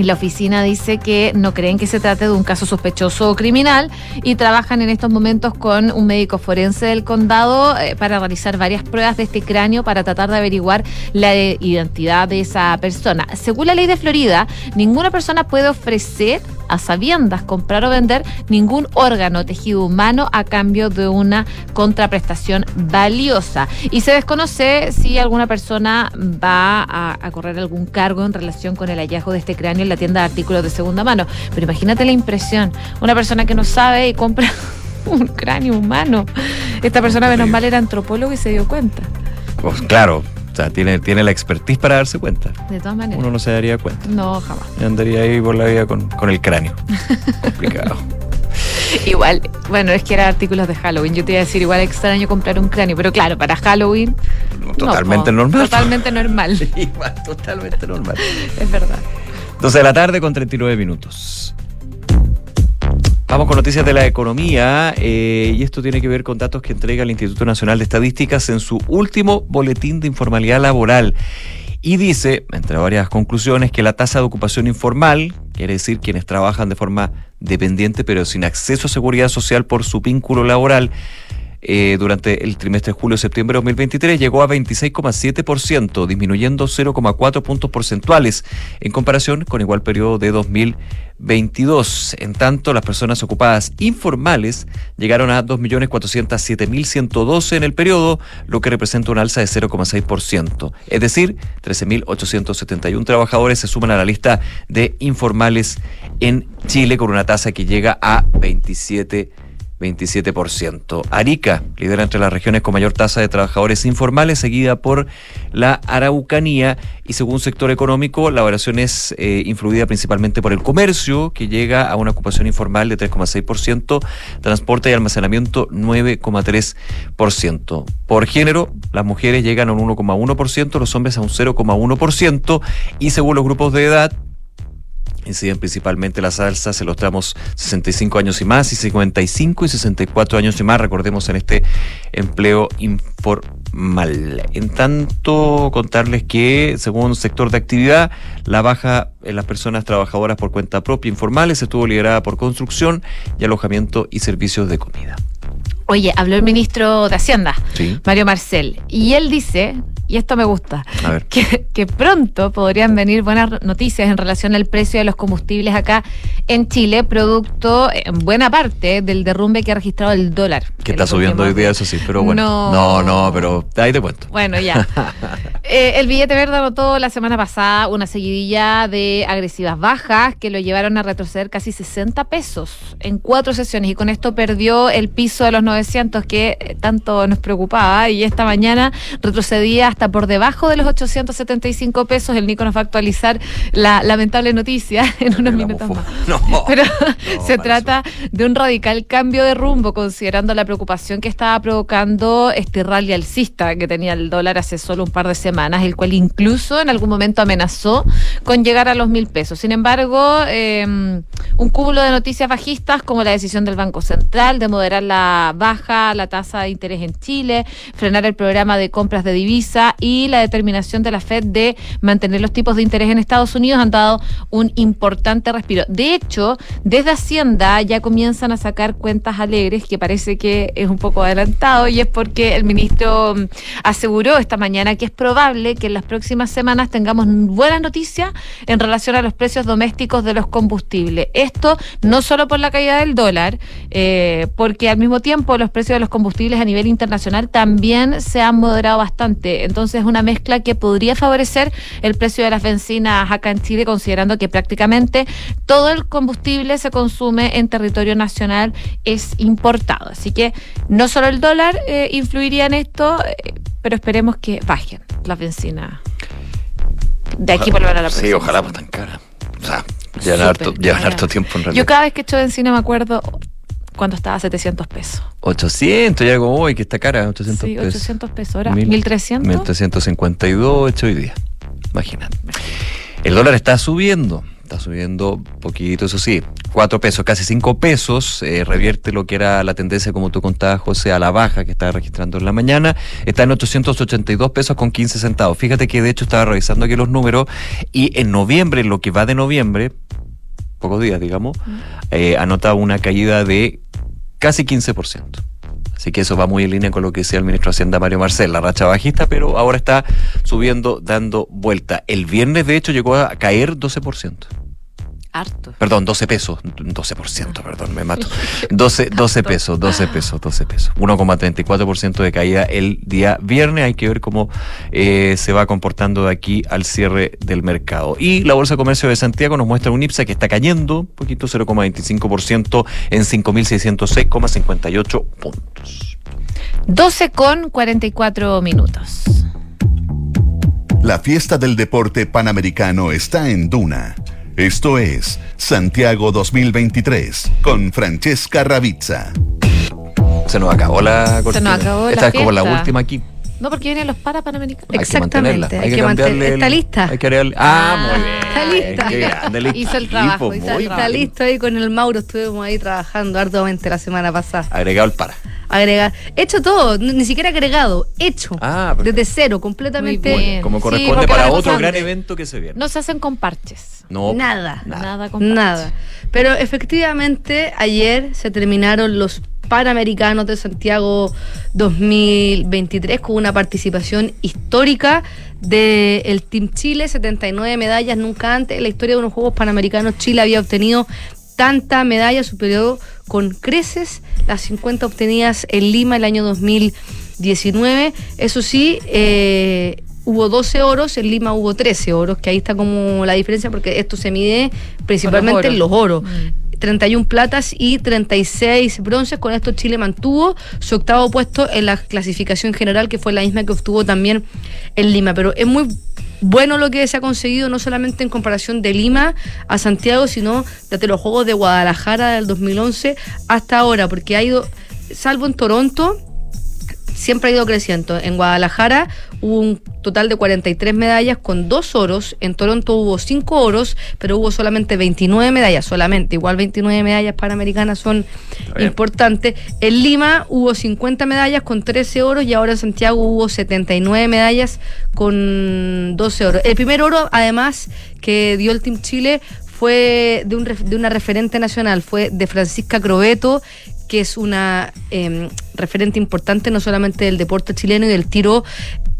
la oficina dice que no creen que se trate de un caso sospechoso o criminal y trabajan en estos momentos con un médico forense del condado eh, para realizar varias pruebas de este cráneo para tratar de averiguar la eh, identidad de esa persona. Según la ley de Florida, ninguna persona puede ofrecer a sabiendas comprar o vender ningún órgano o tejido humano a cambio de una contraprestación valiosa. Y se desconoce si alguna persona va a, a correr algún cargo en relación con el hallazgo de este cráneo en la tienda de artículos de segunda mano. Pero imagínate la impresión, una persona que no sabe y compra [laughs] un cráneo humano. Esta persona menos mal era antropólogo y se dio cuenta. Pues claro, o sea, tiene, tiene la expertise para darse cuenta. De todas maneras. Uno no se daría cuenta. No, jamás. Yo andaría ahí por la vida con, con el cráneo. [laughs] Complicado. Igual, bueno, es que eran artículos de Halloween. Yo te iba a decir, igual extraño comprar un cráneo, pero claro, para Halloween. Totalmente no, normal. Totalmente normal. [laughs] Igual, totalmente normal. Es verdad. 12 de la tarde con 39 minutos. Vamos con noticias de la economía eh, y esto tiene que ver con datos que entrega el Instituto Nacional de Estadísticas en su último boletín de informalidad laboral. Y dice, entre varias conclusiones, que la tasa de ocupación informal, quiere decir quienes trabajan de forma dependiente pero sin acceso a seguridad social por su vínculo laboral, eh, durante el trimestre de julio-septiembre de 2023 llegó a 26,7%, disminuyendo 0,4 puntos porcentuales en comparación con igual periodo de 2022. En tanto, las personas ocupadas informales llegaron a 2.407.112 en el periodo, lo que representa un alza de 0,6%. Es decir, 13.871 trabajadores se suman a la lista de informales en Chile con una tasa que llega a 27 27%. Arica lidera entre las regiones con mayor tasa de trabajadores informales, seguida por la Araucanía y según sector económico, la variación es eh, influida principalmente por el comercio, que llega a una ocupación informal de 3,6%, transporte y almacenamiento 9,3%. Por género, las mujeres llegan a un 1,1%, los hombres a un 0,1% y según los grupos de edad, inciden principalmente las alzas en los tramos 65 años y más y 55 y 64 años y más, recordemos en este empleo informal. En tanto, contarles que según sector de actividad, la baja en las personas trabajadoras por cuenta propia informales estuvo liderada por construcción y alojamiento y servicios de comida. Oye, habló el ministro de Hacienda, Sí. Mario Marcel, y él dice, y esto me gusta, que, que pronto podrían venir buenas noticias en relación al precio de los combustibles acá en Chile, producto en buena parte del derrumbe que ha registrado el dólar. Que está subiendo hoy día, eso sí, pero bueno. No. no, no pero ahí te cuento. Bueno, ya. [laughs] Eh, el billete verde anotó la semana pasada una seguidilla de agresivas bajas que lo llevaron a retroceder casi 60 pesos en cuatro sesiones y con esto perdió el piso de los 900 que tanto nos preocupaba y esta mañana retrocedía hasta por debajo de los 875 pesos. El Nico nos va a actualizar la lamentable noticia [laughs] en unos minutos más. [laughs] Pero [laughs] se trata de un radical cambio de rumbo, considerando la preocupación que estaba provocando este rally alcista que tenía el dólar hace solo un par de semanas, el cual incluso en algún momento amenazó con llegar a los mil pesos. Sin embargo, eh, un cúmulo de noticias bajistas, como la decisión del Banco Central de moderar la baja, la tasa de interés en Chile, frenar el programa de compras de divisa y la determinación de la Fed de mantener los tipos de interés en Estados Unidos han dado un importante respiro. De hecho, desde Hacienda ya comienzan a sacar cuentas alegres, que parece que es un poco adelantado, y es porque el ministro mm, aseguró esta mañana que es probable que en las próximas semanas tengamos buenas noticias en relación a los precios domésticos de los combustibles. Esto no solo por la caída del dólar, eh, porque al mismo tiempo los precios de los combustibles a nivel internacional también se han moderado bastante. Entonces, una mezcla que podría favorecer el precio de las bencinas acá en Chile, considerando que prácticamente todo el combustible se consume en territorio nacional, es importado. Así que no solo el dólar eh, influiría en esto, eh, pero esperemos que bajen las bencinas. De aquí por volver a la Sí, próxima ojalá pues tan cara. O sea, llevan harto tiempo en realidad. Yo cada vez que echo bencina me acuerdo cuando estaba a 700 pesos. 800, ya como hoy, que está cara, 800 Sí, pesos. 800 pesos. Ahora, Mil- 1300. 1352 hecho hoy día. Imagínate. El dólar está subiendo, Está subiendo poquito, eso sí, 4 pesos, casi 5 pesos. eh, revierte lo que era la tendencia, como tú contabas, José, a la baja que estaba registrando en la mañana. Está en 882 pesos con 15 centavos. Fíjate que de hecho estaba revisando aquí los números y en noviembre, lo que va de noviembre, pocos días, digamos, eh, anota una caída de casi 15%. Así que eso va muy en línea con lo que decía el ministro de Hacienda Mario Marcel, la racha bajista, pero ahora está subiendo, dando vuelta. El viernes, de hecho, llegó a caer 12%. Harto. Perdón, 12 pesos, 12%, perdón, me mato. 12, 12 [laughs] pesos, 12 pesos, 12 pesos. 1,34% de caída el día viernes. Hay que ver cómo eh, se va comportando de aquí al cierre del mercado. Y la Bolsa de Comercio de Santiago nos muestra un IPSA que está cayendo un poquito, 0,25% en 5.606,58 puntos. 12 con 44 minutos. La fiesta del deporte panamericano está en Duna. Esto es Santiago 2023 con Francesca Ravizza. Se nos acabó la cortina. nos acabó la Esta es como la fiesta. última aquí. No, porque vienen los para panamericanos. Hay que mantenerla. Exactamente, hay que mantener- cambiarle el- ¿está lista? Hay que agregarle- Ah, muy bien. Está lista. Qué grande el [laughs] Hizo el equipo, trabajo, hizo el muy Está listo ahí con el Mauro, estuvimos ahí trabajando arduamente la semana pasada. Agregado el para. Agregar, hecho todo, ni siquiera agregado, hecho. Ah, desde cero, completamente. Muy bien. Como corresponde para otro gran evento que se viene. No se hacen con parches. No, Nada. Nada, con parches. Nada. Pero efectivamente, ayer se terminaron los Panamericanos de Santiago 2023 con una participación histórica del Team Chile, 79 medallas. Nunca antes en la historia de unos Juegos Panamericanos Chile había obtenido tanta medalla, superó con creces las 50 obtenidas en Lima el año 2019. Eso sí, eh, hubo 12 oros, en Lima hubo 13 oros, que ahí está como la diferencia porque esto se mide principalmente en los oros. 31 platas y 36 bronces. Con esto Chile mantuvo su octavo puesto en la clasificación general, que fue la misma que obtuvo también en Lima. Pero es muy bueno lo que se ha conseguido, no solamente en comparación de Lima a Santiago, sino desde los Juegos de Guadalajara del 2011 hasta ahora, porque ha ido, salvo en Toronto, siempre ha ido creciendo. En Guadalajara hubo un total de 43 medallas con dos oros. En Toronto hubo cinco oros, pero hubo solamente 29 medallas, solamente. Igual 29 medallas panamericanas son importantes. En Lima hubo 50 medallas con 13 oros y ahora en Santiago hubo 79 medallas con 12 oros. El primer oro, además, que dio el Team Chile fue de, un, de una referente nacional, fue de Francisca Crobeto, que es una eh, referente importante no solamente del deporte chileno y del tiro,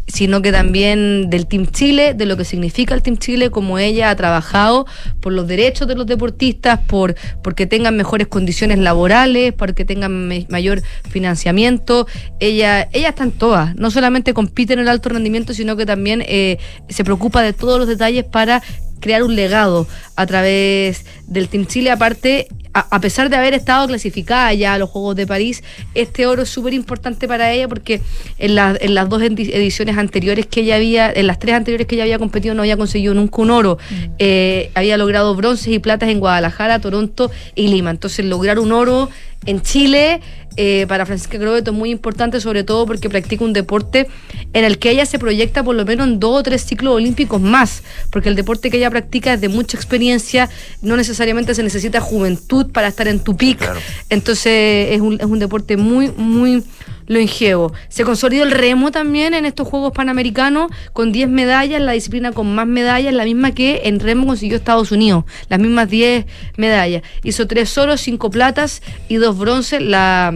sino que también del Team Chile, de lo que significa el Team Chile, como ella ha trabajado por los derechos de los deportistas, por porque tengan mejores condiciones laborales, porque tengan mayor financiamiento. Ella, ella está en todas, no solamente compite en el alto rendimiento, sino que también eh, se preocupa de todos los detalles para crear un legado a través del Team Chile. Aparte, a, a pesar de haber estado clasificada ya a los Juegos de París, este oro es súper importante para ella porque en, la- en las dos edi- ediciones anteriores que ella había, en las tres anteriores que ella había competido, no había conseguido nunca un oro. Eh, había logrado bronces y platas en Guadalajara, Toronto y Lima. Entonces, lograr un oro en Chile eh, para Francisca Crobeto es muy importante, sobre todo porque practica un deporte en el que ella se proyecta por lo menos en dos o tres ciclos olímpicos más, porque el deporte que ella practica es de mucha experiencia, no necesariamente se necesita juventud para estar en tu pic, entonces es un, es un deporte muy, muy longevo. Se consolidó el remo también en estos Juegos Panamericanos con 10 medallas, la disciplina con más medallas, la misma que en remo consiguió Estados Unidos, las mismas 10 medallas. Hizo tres oros, cinco platas y dos bronces. La,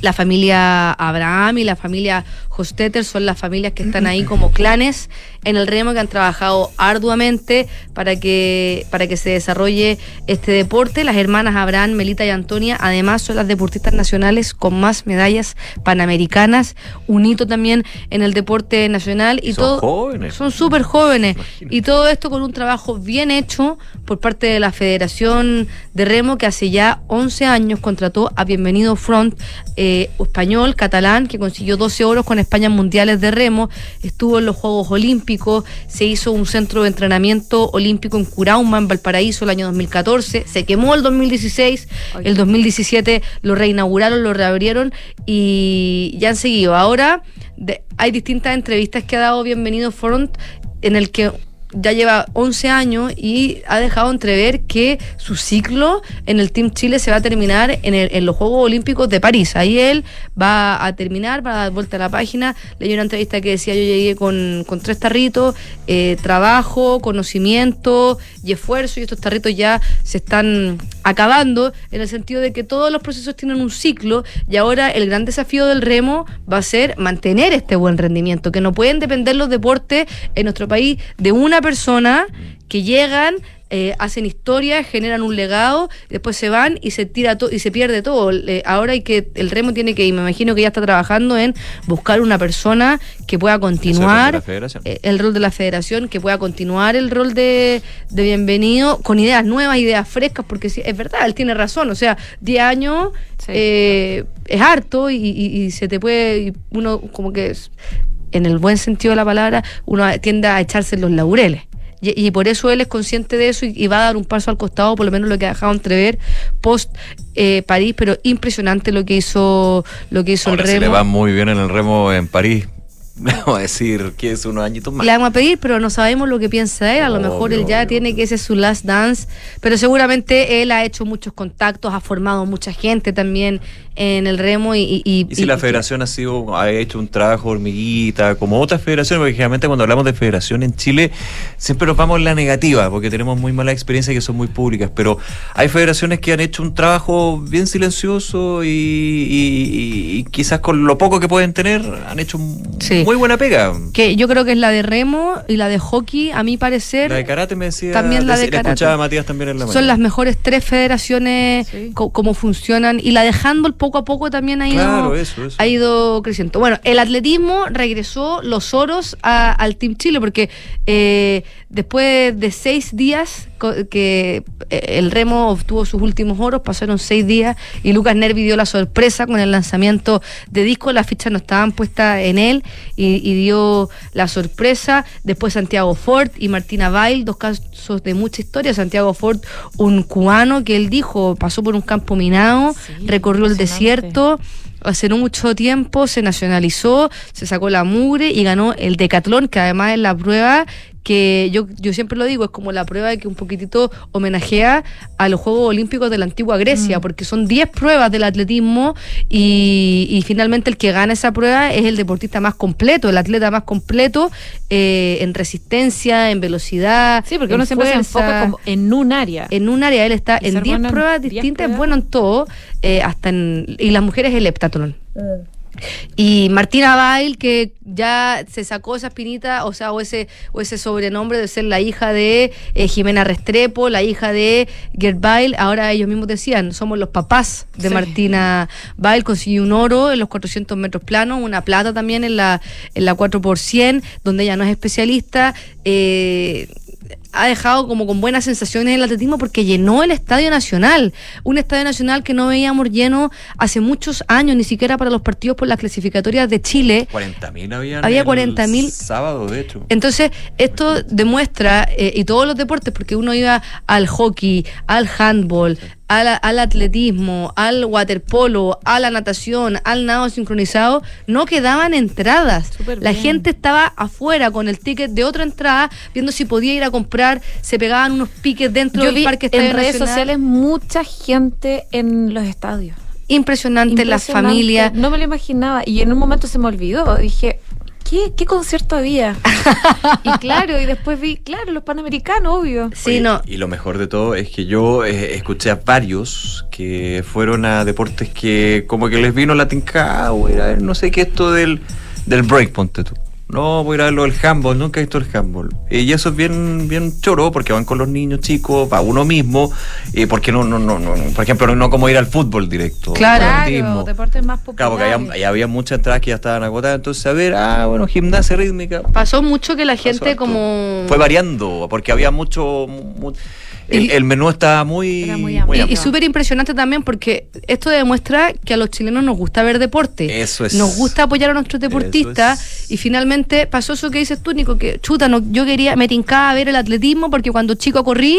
la familia Abraham y la familia Hostetter son las familias que están ahí como clanes en el remo que han trabajado arduamente para que, para que se desarrolle este deporte. Las hermanas Abraham, Melita y Antonia además son las deportistas nacionales con más medallas panamericanas, un hito también en el deporte nacional y Son todo jóvenes. son súper jóvenes y todo esto con un trabajo bien hecho por parte de la Federación de Remo que hace ya 11 años contrató a Bienvenido Front eh, español, catalán, que consiguió 12 oros con España mundiales de remo, estuvo en los Juegos Olímpicos, se hizo un centro de entrenamiento olímpico en Curauma, en Valparaíso, el año 2014, se quemó el 2016, el 2017 lo reinauguraron, lo reabrieron y ya han seguido. Ahora de- hay distintas entrevistas que ha dado Bienvenido Front en el que ya lleva 11 años y ha dejado entrever que su ciclo en el Team Chile se va a terminar en, el- en los Juegos Olímpicos de París. Ahí él va a terminar, va a dar vuelta a la página. Leí una entrevista que decía yo llegué con, tres tarritos, eh, trabajo, conocimiento y esfuerzo y estos tarritos ya se están acabando en el sentido de que todos los procesos tienen un ciclo y ahora el gran desafío del remo va a ser mantener este buen rendimiento, que no pueden depender los deportes en nuestro país de una persona que llegan eh, hacen historia, generan un legado, después se van y se tira to- y se pierde todo. Eh, ahora hay que el remo tiene que y me imagino que ya está trabajando en buscar una persona que pueda continuar la federación. eh, el rol de la federación, que pueda continuar el rol de, de bienvenido con ideas nuevas, ideas frescas, porque sí, es verdad, él tiene razón, o sea, 10 años eh, es harto y, y- y se te puede, y uno como que es- en el buen sentido de la palabra, uno tiende a echarse los laureles. Y, y por eso él es consciente de eso y, y va a dar un paso al costado, por lo menos lo que ha dejado entrever post eh, París, pero impresionante lo que hizo lo que hizo Ahora el se remo. le va muy bien en el remo en París. [laughs] Vamos a decir que es unos añitos más. Le vamos a pedir, pero no sabemos lo que piensa él. A lo mejor él ya tiene que ese es su last dance. Pero seguramente él ha hecho muchos contactos, ha formado mucha gente también en el remo y. y- y- Y si y- la federación ha sido ha hecho un trabajo hormiguita, como otras federaciones, porque generalmente cuando hablamos de federación en Chile, siempre nos vamos en la negativa, porque tenemos muy malas experiencias que son muy públicas, pero hay federaciones que han hecho un trabajo bien silencioso y, y- y quizás con lo poco que pueden tener, han hecho un- Sí. Muy buena pega. que yo creo que es la de remo y la de hockey, a mi parecer. La de karate me decía, También la de karate. escuchaba a Matías también en la Son las mejores tres federaciones, co- cómo funcionan. Y la de handball poco a poco también ha ido, Claro, eso, eso. ha ido creciendo. Bueno, el atletismo regresó los oros a- al Team Chile porque eh, después de seis días que eh, el remo obtuvo sus últimos oros, pasaron seis días y Lucas Nervi dio la sorpresa con el lanzamiento de disco. Las fichas no estaban puestas en él y, y dio la sorpresa. Después Santiago Ford y Martina Bail, dos casos de mucha historia. Santiago Ford, un cubano que él dijo pasó por un campo minado, recorrió el desierto. Hace no mucho tiempo se nacionalizó, se sacó la mugre y ganó el decatlón, que además es la prueba que yo, yo siempre lo digo, es como la prueba que un poquitito homenajea a los Juegos Olímpicos de la antigua Grecia, porque son 10 pruebas del atletismo y, y finalmente el que gana esa prueba es el deportista más completo, el atleta más completo eh, en resistencia, en velocidad. Sí, porque en uno siempre se fuerza. enfoca como en un área. En un área, él está en ser 10 bueno en pruebas 10 distintas, es bueno en todo, eh, hasta en, y las mujeres el heptatlón. Y Martina Bail, que ya se sacó esa espinita, o sea, o ese, o ese sobrenombre de ser la hija de eh, Jimena Restrepo, la hija de Gert Bail, ahora ellos mismos decían, somos los papás de Sí. Martina Bail, consiguió un oro en los 400 metros planos, una plata también en la, en la 4 por 100, donde ella no es especialista. Eh, ha dejado como con buenas sensaciones en el atletismo porque llenó el Estadio Nacional, un Estadio Nacional que no veíamos lleno hace muchos años, ni siquiera para los partidos por las clasificatorias de Chile. 40.000 habían Había el 40.000. sábado, de hecho. Entonces, esto demuestra, eh, y todos los deportes, porque uno iba al hockey, al handball, al, al atletismo, al waterpolo, a la natación, al nado sincronizado, no quedaban entradas. La bien. gente estaba afuera con el ticket de otra entrada, viendo si podía ir a comprar, se pegaban unos piques dentro Yo del vi parque en redes Nacional. sociales mucha gente en los estadios. Impresionante, las familias. No me lo imaginaba. Y en un momento se me olvidó. Dije, ¿qué, qué concierto había? [laughs] y claro, y después vi, claro, los panamericanos, obvio. Sí, no. Y lo mejor de todo es que yo eh, escuché a varios que fueron a deportes que como que les vino la tincada, no sé qué esto del, del break, ponte tú. No, voy a ir a ver lo del handball, nunca he visto el handball. Eh, y eso es bien, bien choro, porque van con los niños chicos, va uno mismo, eh, porque no, no, no, no, por ejemplo, no como ir al fútbol directo. Claro. deportes más Claro, porque populares. había, muchas entradas que ya estaban agotadas, entonces a ver, ah, bueno, gimnasia rítmica. Pasó mucho que la gente como... Fue variando, porque había mucho... mu- el, menú estaba muy... muy Y- súper impresionante también porque esto demuestra que a los chilenos nos gusta ver deporte. Eso es. Nos gusta apoyar a nuestros deportistas. Y finalmente pasó eso que dices tú, Nico, que chuta, no, yo quería, me tincaba ver el atletismo porque cuando chico corrí,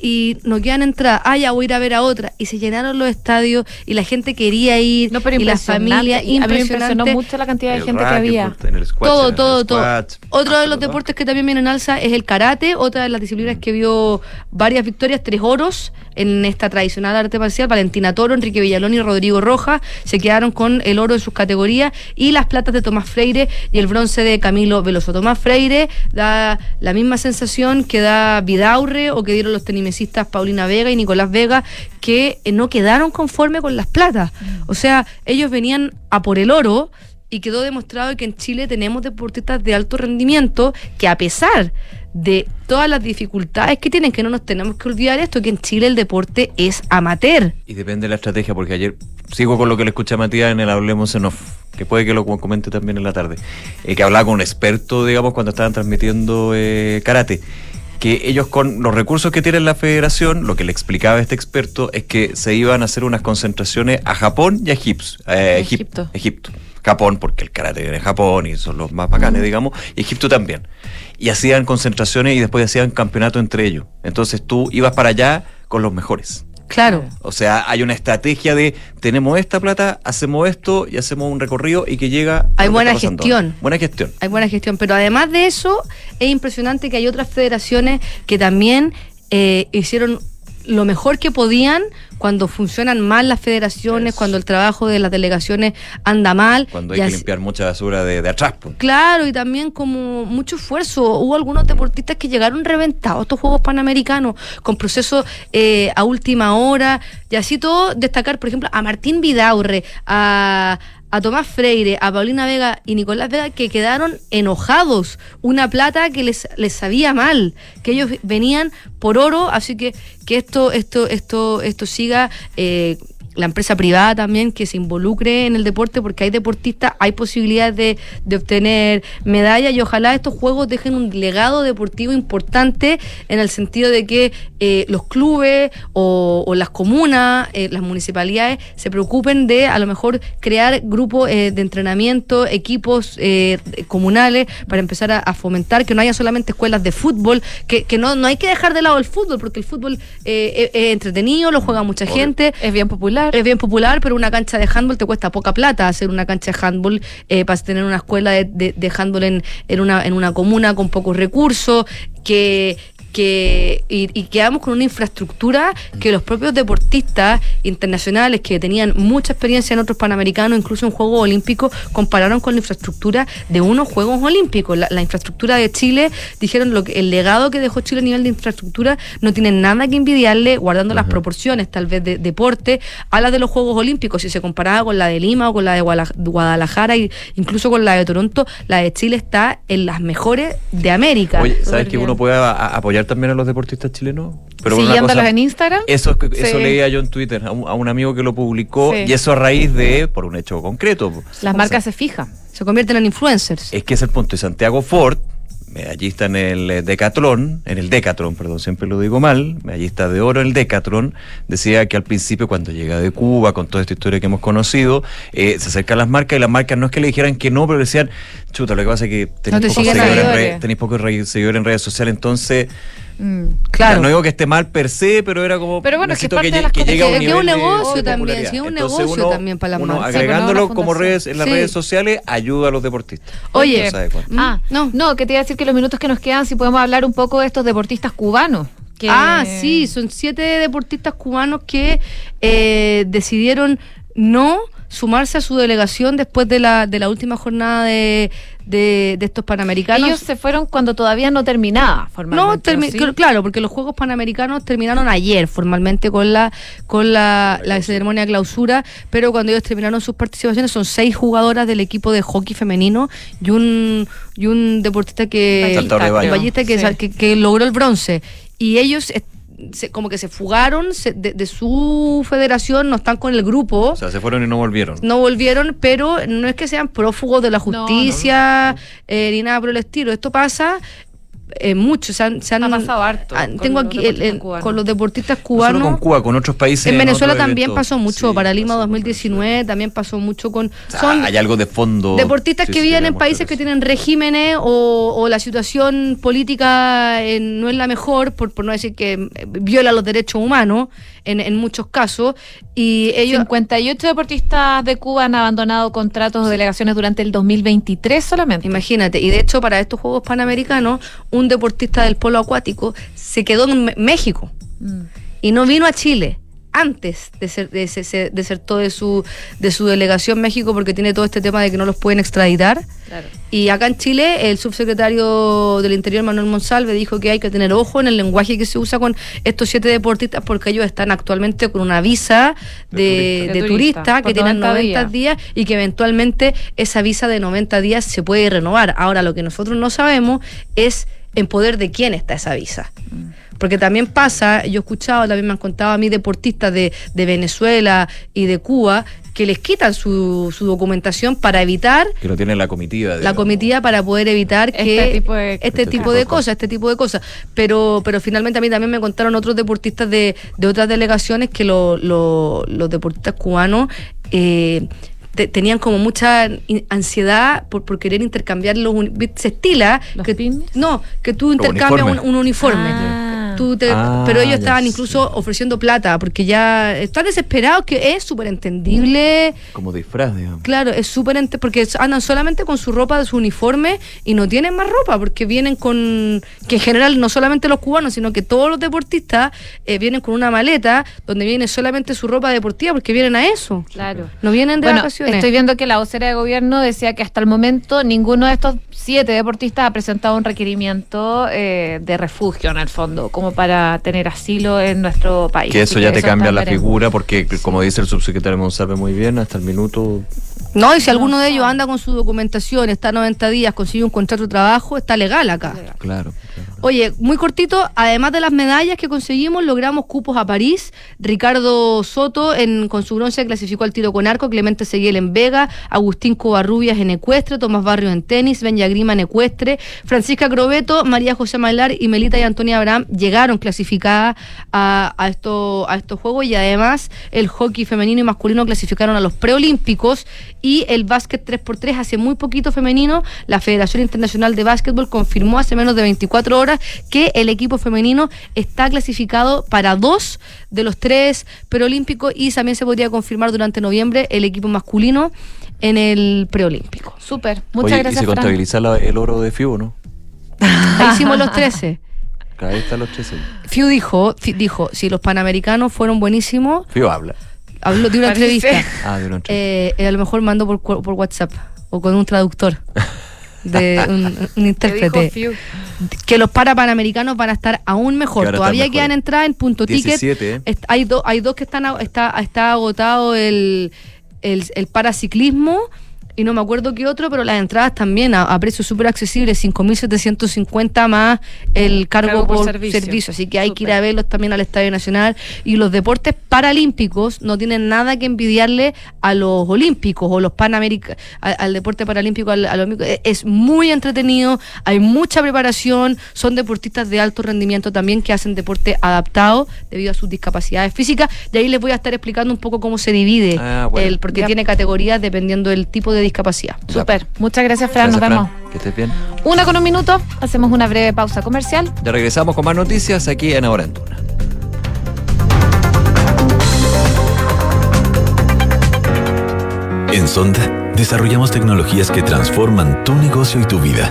y no quedan entradas. Ah, ya voy a ir a ver a otra. Y se llenaron los estadios y la gente quería ir. No, pero y las familias. impresionante. Y a mí me impresionó mucho la cantidad de El gente que había. racquetball, en el squash, Todo, en el todo, todo. squash. Otro de los deportes que también viene en alza es el karate, otra de las disciplinas que vio varias victorias, tres oros en esta tradicional arte marcial. Valentina Toro, Enrique Villalón y Rodrigo Rojas se quedaron con el oro en sus categorías y las platas de Tomás Freire y el bronce de Camilo Veloso. Tomás Freire da la misma sensación que da Vidaurre o que dieron los Paulina Vega y Nicolás Vega, que eh, no quedaron conforme con las platas. O sea, ellos venían a por el oro y quedó demostrado que en Chile tenemos deportistas de alto rendimiento que a pesar de todas las dificultades que tienen, que no nos tenemos que olvidar esto, que en Chile el deporte es amateur. Y depende de la estrategia, porque ayer sigo con lo que le escuché a Matías en el Hablemos en Off, que puede que lo comente también en la tarde, eh, que hablaba con un experto, digamos, cuando estaban transmitiendo eh, karate que ellos con los recursos que tiene la federación, lo que le explicaba este experto es que se iban a hacer unas concentraciones a Japón y a Egipto. eh, Egip- Egipto. Egipto. Japón, porque el karate viene de Japón y son los más bacanes, digamos, y Egipto también. Y hacían concentraciones y después hacían campeonato entre ellos. Entonces tú ibas para allá con los mejores. Claro. O sea, hay una estrategia de tenemos esta plata, hacemos esto y hacemos un recorrido y que llega. Hay que buena gestión. Buena gestión. Hay buena gestión, pero además de eso, es impresionante que hay otras federaciones que también eh, hicieron lo mejor que podían cuando funcionan mal las federaciones, cuando el trabajo de las delegaciones anda mal. Cuando hay que así- limpiar mucha basura de, de atrás. pues. Claro, y también como mucho esfuerzo. Hubo algunos deportistas que llegaron reventados a estos Juegos Panamericanos, con procesos eh, a última hora, y así todo destacar, por ejemplo, a Martín Vidaurre, a, a Tomás Freire, a Paulina Vega y Nicolás Vega, que quedaron enojados. Una plata que les, les sabía mal, que ellos venían por oro, así que que esto, esto, esto, esto siga. eh, la empresa privada también que se involucre en el deporte porque hay deportistas, hay posibilidades de, de obtener medallas y ojalá estos juegos dejen un legado deportivo importante en el sentido de que eh, los clubes o, o las comunas, eh, las municipalidades se preocupen de a lo mejor crear grupos eh, de entrenamiento, equipos eh, comunales para empezar a, a fomentar que no haya solamente escuelas de fútbol, que, que no, no hay que dejar de lado el fútbol porque el fútbol eh, es, es entretenido, lo juega mucha gente. Es bien popular. Es bien popular, pero una cancha de handball te cuesta poca plata hacer una cancha de handball eh, para tener una escuela de, de, de handball en, en, una, en una comuna con pocos recursos, que, que y, y quedamos con una infraestructura que los propios deportistas internacionales que tenían mucha experiencia en otros panamericanos, incluso en Juegos Olímpicos, compararon con la infraestructura de unos Juegos Olímpicos. La, la infraestructura de Chile, dijeron lo que el legado que dejó Chile a nivel de infraestructura no tiene nada que envidiarle, guardando las proporciones tal vez de deporte, a la de los Juegos Olímpicos. Si se comparaba con la de Lima o con la de Guadalajara, e incluso con la de Toronto, la de Chile está en las mejores de América. Oye, ¿sabes que uno puede a- también a los deportistas chilenos? una Siguiéndolos en Instagram. Eso, eso Sí. leía yo en Twitter a un, a un amigo que lo publicó Sí. y eso a raíz de, por un hecho concreto. Las O marcas sea, se fijan. Se convierten en influencers. es que es el punto. Y Santiago Ford, medallista en el eh, Decatlón, en el Decathlon, perdón, siempre lo digo mal, medallista de oro en el Decathlon, decía que al principio cuando llega de Cuba, con toda esta historia que hemos conocido, eh, se acercan las marcas y las marcas no es que le dijeran que no, pero decían, chuta, lo que pasa es que No tenéis te pocos seguidores, en tenéis pocos re- seguidores en redes sociales, entonces... Mm. Claro. No digo que esté mal per se, pero era como. Pero bueno, es que parte que, de las que cosas llegue a un que- un negocio de también, es un Entonces negocio uno- también para las uno marcas. Agregándolo como redes en las Sí. redes sociales ayuda a los deportistas. Oye, No. Ah, no. No, que te iba a decir que los minutos que nos quedan, si podemos hablar un poco de estos deportistas cubanos. Que... Ah, sí, son siete deportistas cubanos que eh, decidieron no sumarse a su delegación después de la, de la última jornada de, de, de estos panamericanos. Ellos se fueron cuando todavía no terminaba no, formalmente. termi- ¿sí? cl- claro, porque los Juegos Panamericanos terminaron ayer formalmente con la con la, la ceremonia de clausura, pero cuando ellos terminaron sus participaciones son seis jugadoras del equipo de hockey femenino y un y un deportista que ballista que, Sí. que, que logró el bronce y ellos se- como que se fugaron se- de, de su federación, no están con el grupo. O sea, se fueron y no volvieron. No volvieron, pero no es que sean prófugos de la justicia eh, ni nada por el estilo. Esto pasa eh, mucho. Se han, se han- Ha pasado harto ah, con tengo los aquí el- con los deportistas No cubanos. solo con Cuba, con otros países. en Venezuela también eventos. pasó mucho, Sí, para Lima pasó 2019 también pasó mucho con... Son hay algo de fondo. deportistas Sí, que sí, viven en países que tienen regímenes o, o la situación política eh, no es la mejor, por, por no decir que eh, viola los derechos humanos en, en muchos casos, y ellos... 58 deportistas de Cuba han abandonado contratos o delegaciones durante el 2023 solamente. Imagínate, y de hecho para estos Juegos Panamericanos, un deportista del polo acuático se quedó en México Mm. y no vino a Chile antes de ser de, se- se- desertó de su de su delegación México porque tiene todo este tema de que no los pueden extraditar Claro. y acá en Chile el subsecretario del Interior Manuel Monsalve dijo que hay que tener ojo en el lenguaje que se usa con estos siete deportistas porque ellos están actualmente con una visa de, turista. de De turista, turista, que tienen 90 90 días. días. y que eventualmente esa visa de 90 días se puede renovar. Ahora lo que nosotros no sabemos es en poder de quién está esa visa. Porque también pasa, yo he escuchado, también me han contado a mí deportistas de, de Venezuela y de Cuba que les quitan su, su documentación para evitar Que lo tiene la comitiva. la comitiva para poder evitar Este que tipo de- este, Este tipo de de cosas, este tipo de cosas. Pero, pero finalmente a mí también me contaron otros deportistas de, de otras delegaciones que lo- lo- los deportistas cubanos eh, te- tenían como mucha ansiedad por, por querer intercambiar los se estila ¿Los que pines? no que tú intercambias un uniforme Ah. Tú te- Ah, pero ellos estaban sé. incluso ofreciendo plata porque ya están desesperados que es súper entendible Como disfraz, digamos. Claro, es súper porque andan solamente con su ropa de su uniforme y no tienen más ropa porque vienen con que en general no solamente los cubanos sino que todos los deportistas eh, vienen con una maleta donde viene solamente su ropa deportiva porque vienen a eso. Claro. No vienen de Bueno, vacaciones. estoy viendo que la vocera de gobierno decía que hasta el momento ninguno de estos siete deportistas ha presentado un requerimiento eh, de refugio en el fondo, como para tener asilo en nuestro país. Que eso ya te está cambia la veremos. figura, porque como dice el subsecretario Monsalve muy bien, hasta el minuto. No, y si alguno de ellos anda con su documentación, está 90 días, consigue un contrato de trabajo, está legal acá. Claro. Oye, muy cortito, además de las medallas que conseguimos, logramos cupos a París. Ricardo Soto en, con su bronce clasificó al tiro con arco, Clemente Seguiel en Vega, Agustín Covarrubias en ecuestre, Tomás Barrio en tenis, Benja Grima en ecuestre, Francisca Crobeto, María José Mailar y Melita y Antonia Abraham llegaron clasificadas a estos juegos. Y además el hockey femenino y masculino clasificaron a los preolímpicos. Y el básquet 3x3 hace muy poquito femenino, la Federación Internacional de Básquetbol confirmó hace menos de 24 horas que el equipo femenino está clasificado para dos de los tres preolímpicos y también se podría confirmar durante noviembre el equipo masculino en el preolímpico. Súper, muchas Oye, gracias. y se Fran. contabiliza la- el oro de FIU, ¿no? Ahí hicimos los 13. Cada vez están los 13. Fiu dijo, dijo, si los panamericanos fueron buenísimos, FIU habla. habló de una Parece. entrevista. Ah, de una entrevista. Eh, eh, a lo mejor mando por, cu- por WhatsApp o con un traductor [laughs] de un, un [laughs] ¿Qué intérprete que los para panamericanos van a estar aún Que mejor. estar Todavía mejor. quedan entradas en punto ticket. 17, ¿eh? Est- hay, dos hay dos que están está, está agotado el, el, el paraciclismo y no me acuerdo qué otro, pero las entradas también a, a precios súper accesibles, 5.750 más el cargo, Cargo por por, servicio. servicio. Así que hay que ir a verlos también al Estadio Nacional. Y los deportes paralímpicos no tienen nada que envidiarle a los olímpicos o los panamericanos, al deporte paralímpico, al, al olímpico. Es- muy entretenido, hay mucha preparación, son deportistas de alto rendimiento también que hacen deporte adaptado debido a sus discapacidades físicas. Y ahí les voy a estar explicando un poco cómo se divide, Ah, bueno. el, porque Ya. tiene categorías dependiendo del tipo de discapacidad. Súper, muchas gracias, Fran. Gracias, Nos vemos. Fran. Que estés bien. Una con un minuto, hacemos una breve pausa comercial. Ya regresamos con más noticias aquí en Ahora en Tuna. En Sonda desarrollamos tecnologías que transforman tu negocio y tu vida,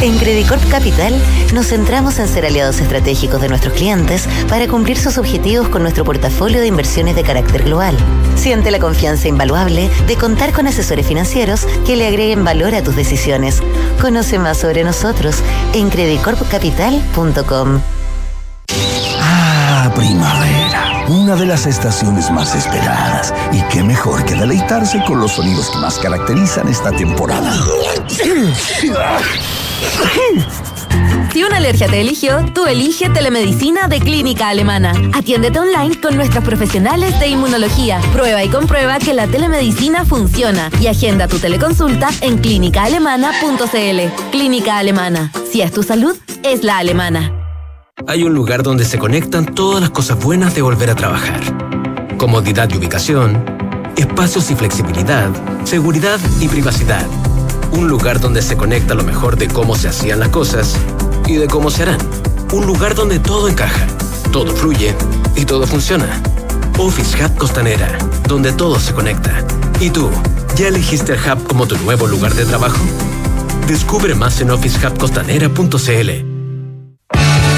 En Credicorp Capital nos centramos en ser aliados estratégicos de nuestros clientes para cumplir sus objetivos con nuestro portafolio de inversiones de carácter global. Siente la confianza invaluable de contar con asesores financieros que le agreguen valor a tus decisiones. Conoce más sobre nosotros en credicorpcapital.com. Ah, primavera, una de las estaciones más esperadas. Y qué mejor que deleitarse con los sonidos que más caracterizan esta temporada. Si una alergia te eligió, tú elige telemedicina de Clínica Alemana. Atiéndete online con nuestros profesionales de inmunología. Prueba y comprueba que la telemedicina funciona y agenda tu teleconsulta en clínicaalemana.cl. Clínica Alemana. Si es tu salud, es la alemana. Hay un lugar donde se conectan todas las cosas buenas de volver a trabajar. Comodidad y ubicación, espacios y flexibilidad, seguridad y privacidad. Un lugar donde se conecta lo mejor de cómo se hacían las cosas y de cómo se harán. Un lugar donde todo encaja, todo fluye y todo funciona. Office Hub Costanera, donde todo se conecta. ¿Y tú, ya elegiste el Hub como tu nuevo lugar de trabajo? Descubre más en officehubcostanera.cl.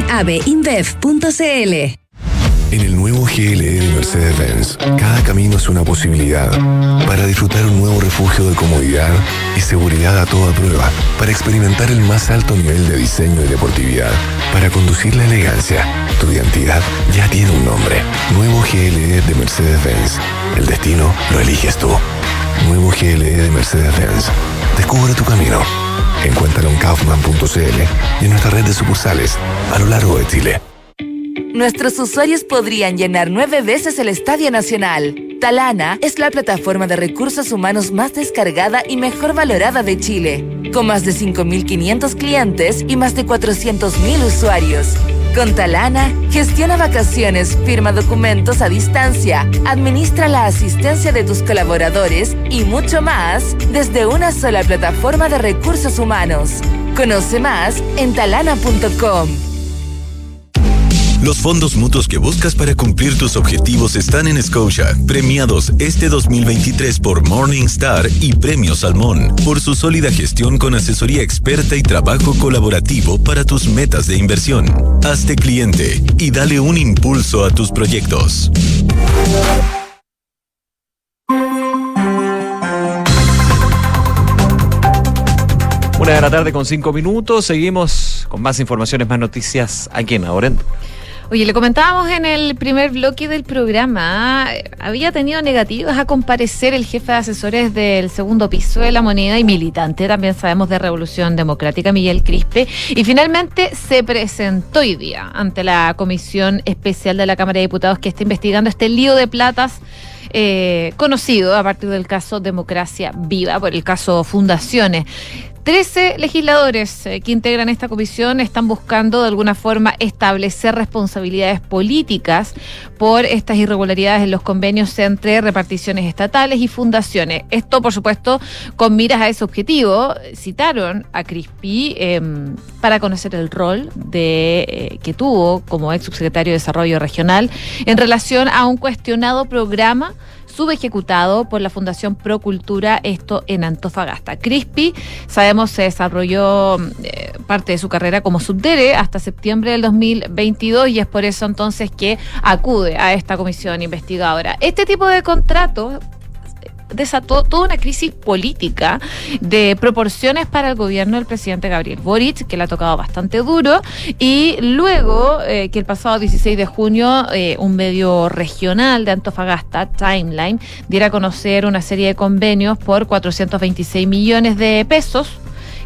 abeinbev.cl. En el nuevo GLE de Mercedes-Benz, cada camino es una posibilidad para disfrutar un nuevo refugio de comodidad y seguridad a toda prueba, para experimentar el más alto nivel de diseño y deportividad, para conducir la elegancia. Tu identidad ya tiene un nombre. Nuevo GLE de Mercedes-Benz. El destino lo eliges tú. Nuevo GLE de Mercedes-Benz. Descubre tu camino. Encuéntralo en kaufman.cl y en nuestra red de sucursales a lo largo de Chile. Nuestros usuarios podrían llenar nueve veces el Estadio Nacional. Talana es la plataforma de recursos humanos más descargada y mejor valorada de Chile, con más de 5.500 clientes y más de 400.000 usuarios. Con Talana, gestiona vacaciones, firma documentos a distancia, administra la asistencia de tus colaboradores y mucho más desde una sola plataforma de recursos humanos. Conoce más en talana.com. Los fondos mutuos que buscas para cumplir tus objetivos están en Scotia, premiados este 2023 por Morningstar y Premio Salmón, por su sólida gestión con asesoría experta y trabajo colaborativo para tus metas de inversión. Hazte cliente y dale un impulso a tus proyectos. Una de la tarde con cinco minutos. Seguimos con más informaciones, más noticias aquí en Ahorendo. Oye, le comentábamos en el primer bloque del programa, había tenido negativas a comparecer el jefe de asesores del segundo piso de la moneda y militante, también sabemos de Revolución Democrática, Miguel Crispe, y finalmente se presentó hoy día ante la Comisión Especial de la Cámara de Diputados que está investigando este lío de platas. Eh, conocido a partir del caso Democracia Viva, por el caso Fundaciones. Trece legisladores eh, que integran esta comisión están buscando de alguna forma establecer responsabilidades políticas por estas irregularidades en los convenios entre reparticiones estatales y fundaciones. Esto, por supuesto, con miras a ese objetivo. Citaron a Crispi eh, para conocer el rol eh, que tuvo como ex subsecretario de Desarrollo Regional en relación a un cuestionado programa subejecutado por la Fundación Procultura, esto en Antofagasta. Crispi, sabemos, se desarrolló eh, parte de su carrera como subdere hasta septiembre del 2022 y es por eso entonces que acude a esta comisión investigadora. Este tipo de contratos desató toda una crisis política de proporciones para el gobierno del presidente Gabriel Boric, que le ha tocado bastante duro, y luego eh, que el pasado 16 de junio eh, un medio regional de Antofagasta, Timeline, diera a conocer una serie de convenios por 426 millones de pesos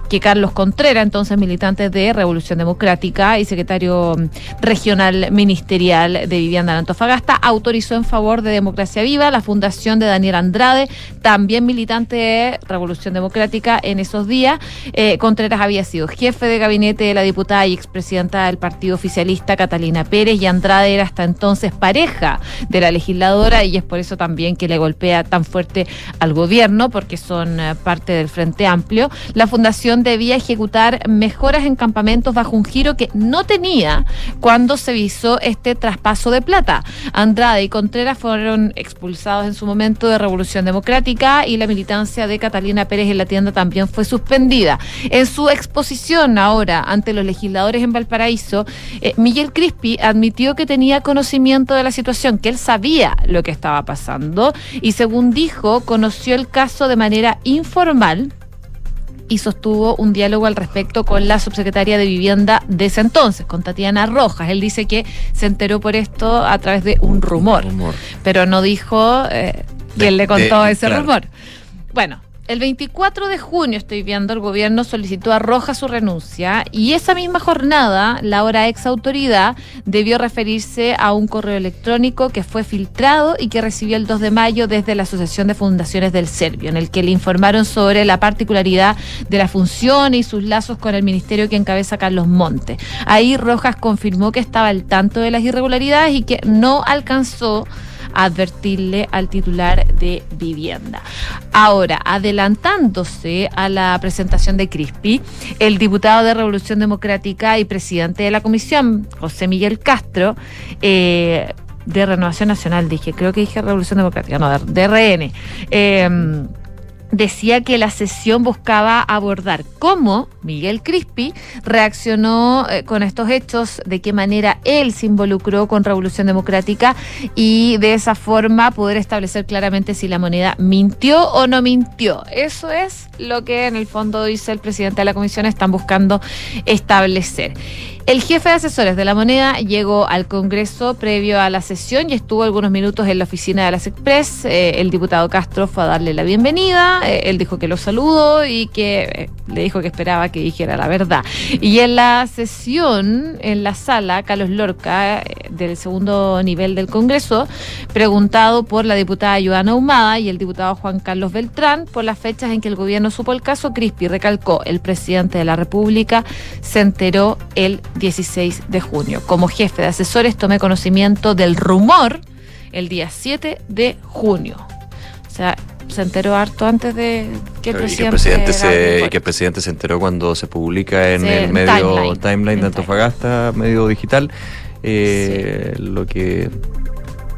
que Carlos Contreras, entonces militante de Revolución Democrática y secretario mm, regional ministerial de Vivienda de Antofagasta, autorizó en favor de Democracia Viva la fundación de Daniel Andrade, también militante de Revolución Democrática en esos días. Eh, Contreras había sido jefe de gabinete de la diputada y expresidenta del partido oficialista Catalina Pérez y Andrade era hasta entonces pareja de la legisladora y es por eso también que le golpea tan fuerte al gobierno porque son eh, parte del Frente Amplio. La fundación debía ejecutar mejoras en campamentos bajo un giro que no tenía cuando se visó este traspaso de plata. Andrade y Contreras fueron expulsados en su momento de Revolución Democrática y la militancia de Catalina Pérez en la tienda también fue suspendida. En su exposición ahora ante los legisladores en Valparaíso, eh, Miguel Crispi admitió que tenía conocimiento de la situación, que él sabía lo que estaba pasando y según dijo, conoció el caso de manera informal y sostuvo un diálogo al respecto con la subsecretaria de Vivienda de ese entonces, con Tatiana Rojas. Él dice que se enteró por esto a través de un rumor, pero no dijo eh, quién le contó de- ese claro. rumor. Bueno. El 24 de junio, estoy viendo, el gobierno solicitó a Rojas su renuncia y esa misma jornada, la hora ex autoridad debió referirse a un correo electrónico que fue filtrado y que recibió el 2 de mayo desde la Asociación de Fundaciones del Serbio, en el que le informaron sobre la particularidad de la función y sus lazos con el ministerio que encabeza Carlos Monte. Ahí Rojas confirmó que estaba al tanto de las irregularidades y que no alcanzó advertirle al titular de vivienda. Ahora, adelantándose a la presentación de Crispi, el diputado de Revolución Democrática y presidente de la comisión, José Miguel Castro, eh, de Renovación Nacional, dije, creo que dije Revolución Democrática, no, de, de RN. eh, decía que la sesión buscaba abordar cómo Miguel Crispi reaccionó eh, con estos hechos, de qué manera él se involucró con Revolución Democrática y de esa forma poder establecer claramente si la moneda mintió o no mintió. Eso es lo que en el fondo dice el presidente de la comisión, están buscando establecer. El jefe de asesores de la moneda llegó al Congreso previo a la sesión y estuvo algunos minutos en la oficina de las Express. Eh, el diputado Castro fue a darle la bienvenida. eh, él dijo que lo saludó y que eh, le dijo que esperaba que dijera la verdad. Y en la sesión, en la sala, Carlos Lorca, del segundo nivel del Congreso, preguntado por la diputada Joana Humada y el diputado Juan Carlos Beltrán por las fechas en que el gobierno supo el caso, Crispi recalcó, el presidente de la República se enteró el 16 de junio. Como jefe de asesores tomé conocimiento del rumor el día 7 de junio. O sea, se enteró harto antes de que el Claro, y presidente, que el presidente, se, y que el presidente se enteró cuando se publica en Sí, el medio timeline. timeline, de Antofagasta, medio digital, eh, lo que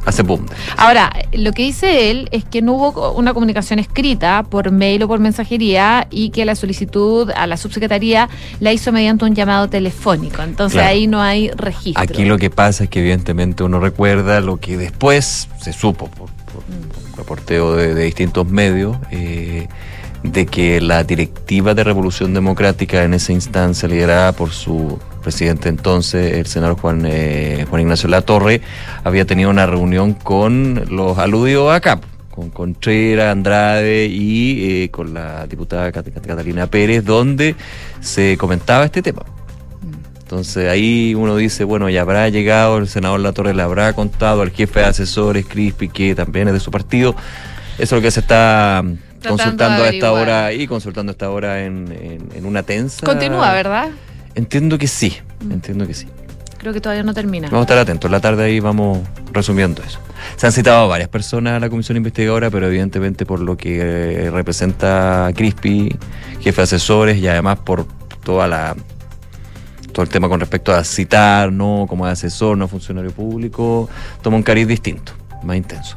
hace boom. Ahora, lo que dice él es que no hubo una comunicación escrita por mail o por mensajería y que la solicitud a la subsecretaría la hizo mediante un llamado telefónico. Entonces Claro. ahí no hay registro. Aquí lo que pasa es que evidentemente uno recuerda lo que después se supo por, por- por reporteo de, de distintos medios, eh, de que la directiva de Revolución Democrática en esa instancia, liderada por su presidente entonces, el senador Juan, eh, Juan Ignacio Latorre, había tenido una reunión con los aludidos acá, con Contreras, Andrade y eh, con la diputada Cat- Cat- Catalina Pérez, donde se comentaba este tema. Entonces ahí uno dice, bueno, ya habrá llegado el senador Latorre, le habrá contado al jefe de asesores, Crispi, que también es de su partido. Eso es lo que se está Tratando consultando a esta hora y consultando a esta hora en, en- en una tensa. Continúa, ¿verdad? Entiendo que sí, entiendo que sí. Creo que todavía no termina. Vamos a estar atentos. En la tarde ahí vamos resumiendo eso. Se han citado varias personas a la comisión investigadora, pero evidentemente por lo que eh, representa Crispi, jefe de asesores, y además por toda la todo el tema con respecto a citar, no como asesor, no funcionario público, toma un cariz distinto, más intenso.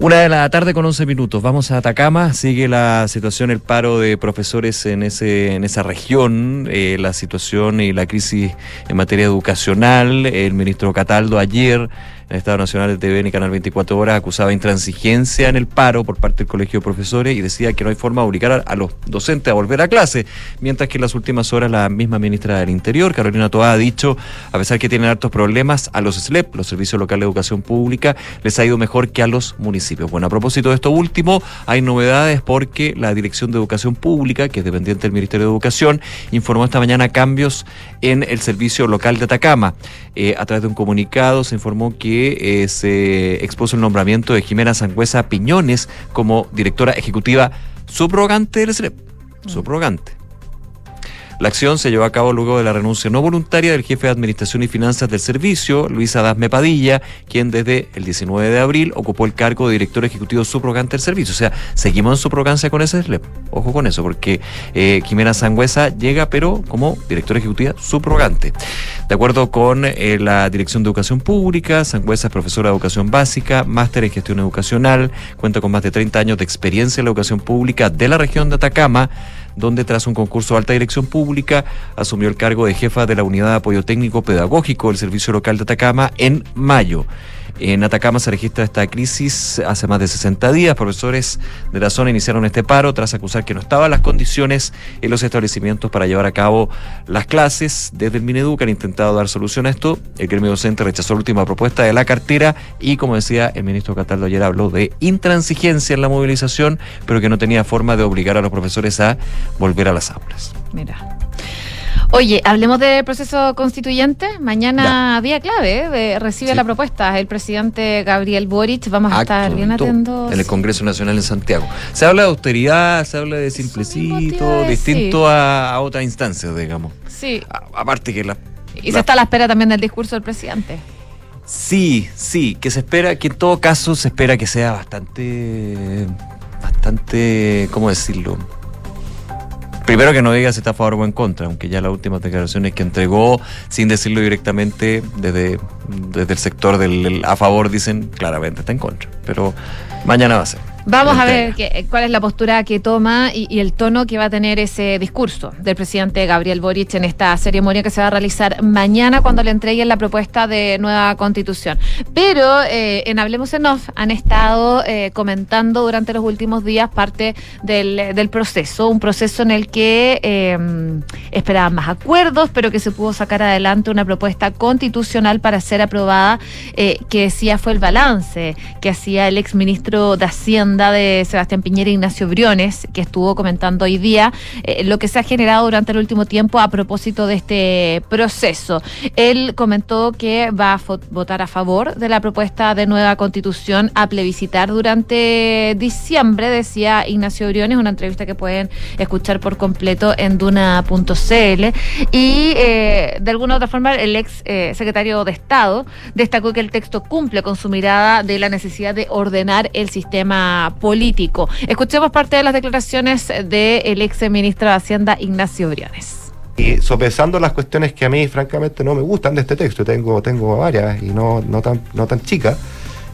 Una de la tarde con 11 minutos. Vamos a Atacama. Sigue la situación, el paro de profesores en, ese, en esa región, eh, la situación y la crisis en materia educacional. El ministro Cataldo ayer en el Estado Nacional de TVN y Canal 24 Horas acusaba intransigencia en el paro por parte del Colegio de Profesores y decía que no hay forma de obligar a, los docentes a volver a clase. Mientras que en las últimas horas la misma ministra del Interior, Carolina Toá, ha dicho, a pesar que tienen hartos problemas, a los SLEP, los Servicios Locales de Educación Pública, les ha ido mejor que a los municipios. Bueno, a propósito de esto último, hay novedades porque la Dirección de Educación Pública, que es dependiente del Ministerio de Educación, informó esta mañana cambios en el Servicio Local de Atacama. Eh, a través de un comunicado se informó que eh, se expuso el nombramiento de Jimena Sangüesa Piñones como directora ejecutiva subrogante del SLEP. Subrogante. La acción se llevó a cabo luego de la renuncia no voluntaria del jefe de Administración y Finanzas del servicio, Luis Adasme Padilla, quien desde el 19 de abril ocupó el cargo de director ejecutivo subrogante del servicio. O sea, seguimos en subrogancia con ese. Ojo con eso, porque eh, Jimena Sangüesa llega, pero como directora ejecutiva subrogante. De acuerdo con eh, la Dirección de Educación Pública, Sangüesa es profesora de educación básica, máster en gestión educacional, cuenta con más de 30 años de experiencia en la educación pública de la región de Atacama donde tras un concurso de alta dirección pública asumió el cargo de jefa de la unidad de apoyo técnico pedagógico del Servicio Local de Atacama en mayo. En Atacama se registra esta crisis hace más de 60 días. Profesores de la zona iniciaron este paro tras acusar que no estaban las condiciones en los establecimientos para llevar a cabo las clases. Desde el Mineduc han intentado dar solución a esto. El gremio docente rechazó la última propuesta de la cartera y, como decía el ministro Cataldo ayer, habló de intransigencia en la movilización, pero que no tenía forma de obligar a los profesores a volver a las aulas. Mira. Oye, hablemos del proceso constituyente. Mañana día clave, eh, recibe la propuesta el presidente Gabriel Boric. Vamos a estar bien atentos. En el Congreso Nacional en Santiago. Se habla de austeridad, se habla de simplecito, distinto a, a, otras instancias, digamos. Sí. aparte que la... Y se está a la espera también del discurso del presidente. Sí, sí, que se espera, que en todo caso se espera que sea bastante, bastante, ¿cómo decirlo? Primero que no diga si está a favor o en contra, aunque ya las últimas declaraciones que entregó, sin decirlo directamente, desde, desde el sector del a favor dicen claramente está en contra. Pero mañana va a ser. Vamos a ver qué, cuál es la postura que toma y, el tono que va a tener ese discurso del presidente Gabriel Boric en esta ceremonia que se va a realizar mañana cuando le entreguen la propuesta de nueva constitución. Pero eh, en Hablemos en Off han estado eh, comentando durante los últimos días parte del, del, proceso, un proceso en el que eh, esperaban más acuerdos, pero que se pudo sacar adelante una propuesta constitucional para ser aprobada, que decía fue el balance que hacía el exministro de Hacienda de Sebastián Piñera Ignacio Briones, que estuvo comentando hoy día eh, lo que se ha generado durante el último tiempo a propósito de este proceso. Él comentó que va a votar a favor de la propuesta de nueva constitución a plebiscitar durante diciembre, decía Ignacio Briones, una entrevista que pueden escuchar por completo en duna.cl. Y eh, de alguna u otra forma, el ex eh, secretario de Estado destacó que el texto cumple con su mirada de la necesidad de ordenar el sistema político. Escuchemos parte de las declaraciones del ex ministro de Hacienda, Ignacio Briones. Y sopesando las cuestiones que a mí francamente no me gustan de este texto, tengo, tengo varias y no, no, tan, no tan chicas,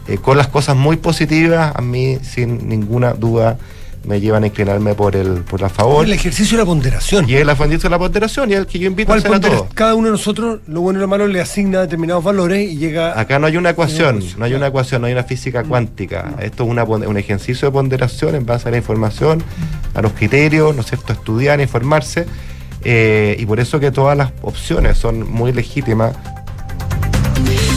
eh, con las cosas muy positivas, a mí sin ninguna duda me llevan a inclinarme por el por la favor. El ejercicio de la ponderación. Y el ejercicio de la ponderación y el que yo invito a hacer a todos. Cada uno de nosotros, lo bueno y lo malo, le asigna determinados valores y llega... Acá no hay una ecuación, no hay una ecuación, no hay una física mm. cuántica. Esto es una, un ejercicio de ponderación en base a la información, a los criterios, ¿no es cierto?, estudiar, informarse. Eh, y por eso que todas las opciones son muy legítimas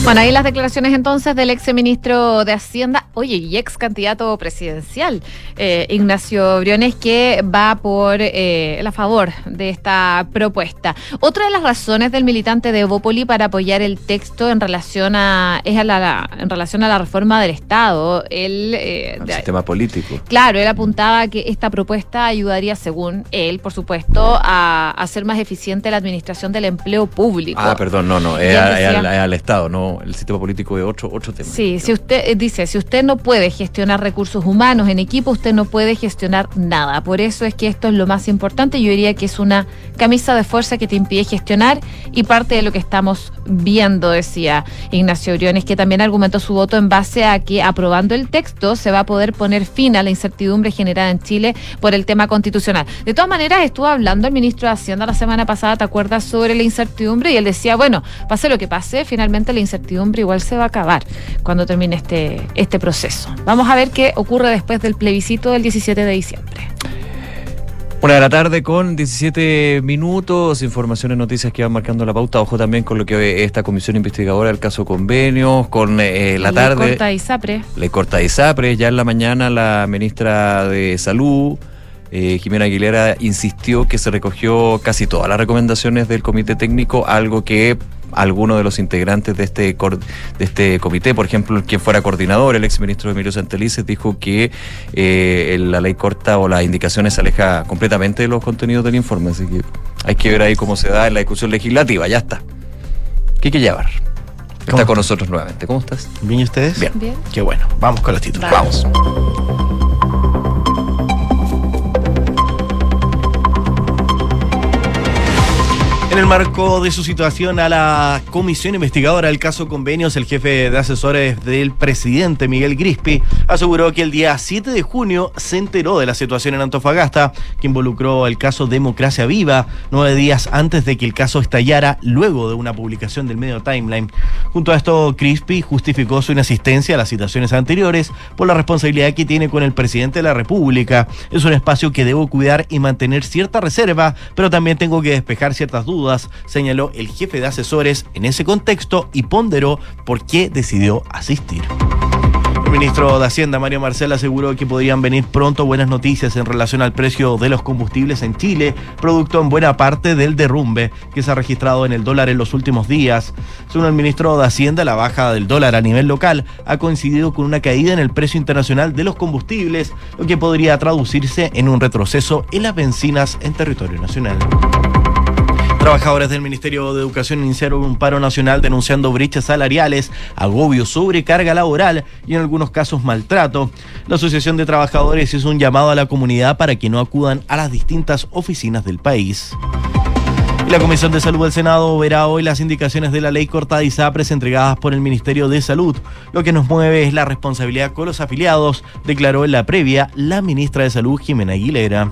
bueno, ahí las declaraciones entonces del ex ministro de Hacienda, oye, y ex candidato presidencial, eh, Ignacio Briones, que va por eh, a favor de esta propuesta. Otra de las razones del militante de Evópoli para apoyar el texto en relación a es a la, en relación a la reforma del Estado. El eh, sistema político. Claro, él apuntaba que esta propuesta ayudaría, según él, por supuesto, a hacer más eficiente la administración del empleo público. Ah, perdón, no, no, es, al, Estado, no el sistema político de otro, otro tema. Sí, si usted eh, dice, si usted no puede gestionar recursos humanos en equipo, usted no puede gestionar nada. Por eso es que esto es lo más importante. Yo diría que es una camisa de fuerza que te impide gestionar y parte de lo que estamos viendo, decía Ignacio Briones, que también argumentó su voto en base a que aprobando el texto se va a poder poner fin a la incertidumbre generada en Chile por el tema constitucional. De todas maneras, estuvo hablando el ministro de Hacienda la semana pasada, ¿te acuerdas?, sobre la incertidumbre y él decía, bueno, pase lo que pase, finalmente la incertidumbre igual se va a acabar cuando termine este, este proceso. Vamos a ver qué ocurre después del plebiscito del 17 de diciembre. Una de la tarde con 17 minutos, informaciones, noticias que van marcando la pauta. Ojo también con lo que esta comisión investigadora del caso convenios, con eh, la tarde. Le corta ISAPRE. Le corta ISAPRE. Ya en la mañana la ministra de Salud, eh, Jimena Aguilera, insistió que se recogió casi todas las recomendaciones del comité técnico, algo que algunos de los integrantes de este, de este comité, por ejemplo, quien fuera coordinador, el exministro Emilio Santelices, dijo que eh, la ley corta o las indicaciones se aleja completamente de los contenidos del informe. Así que Hay que ver ahí cómo se da en la discusión legislativa, ya está. Quique Llevar está con nosotros nuevamente. ¿Cómo estás? ¿Bien y ustedes? Bien. Bien. Qué bueno. Vamos con los títulos. Vamos. En el marco de su situación a la comisión investigadora del caso convenios, el jefe de asesores del presidente, Miguel Grispi, aseguró que el día 7 de junio se enteró de la situación en Antofagasta, que involucró el caso Democracia Viva, nueve días antes de que el caso estallara, luego de una publicación del medio Timeline. Junto a esto, Grispi justificó su inasistencia a las situaciones anteriores por la responsabilidad que tiene con el presidente de la República. Es un espacio que debo cuidar y mantener cierta reserva, pero también tengo que despejar ciertas dudas, señaló el jefe de asesores en ese contexto y ponderó por qué decidió asistir. El ministro de Hacienda, Mario Marcel, aseguró que podrían venir pronto buenas noticias en relación al precio de los combustibles en Chile, producto en buena parte del derrumbe que se ha registrado en el dólar en los últimos días. Según el ministro de Hacienda, la baja del dólar a nivel local ha coincidido con una caída en el precio internacional de los combustibles, lo que podría traducirse en un retroceso en las bencinas en territorio nacional. Trabajadores del Ministerio de Educación iniciaron un paro nacional denunciando brechas salariales, agobio, sobrecarga laboral y en algunos casos maltrato. La Asociación de Trabajadores hizo un llamado a la comunidad para que no acudan a las distintas oficinas del país. Y la Comisión de Salud del Senado verá hoy las indicaciones de la ley corta de ISAPRES entregadas por el Ministerio de Salud. Lo que nos mueve es la responsabilidad con los afiliados, declaró en la previa la ministra de Salud, Jimena Aguilera.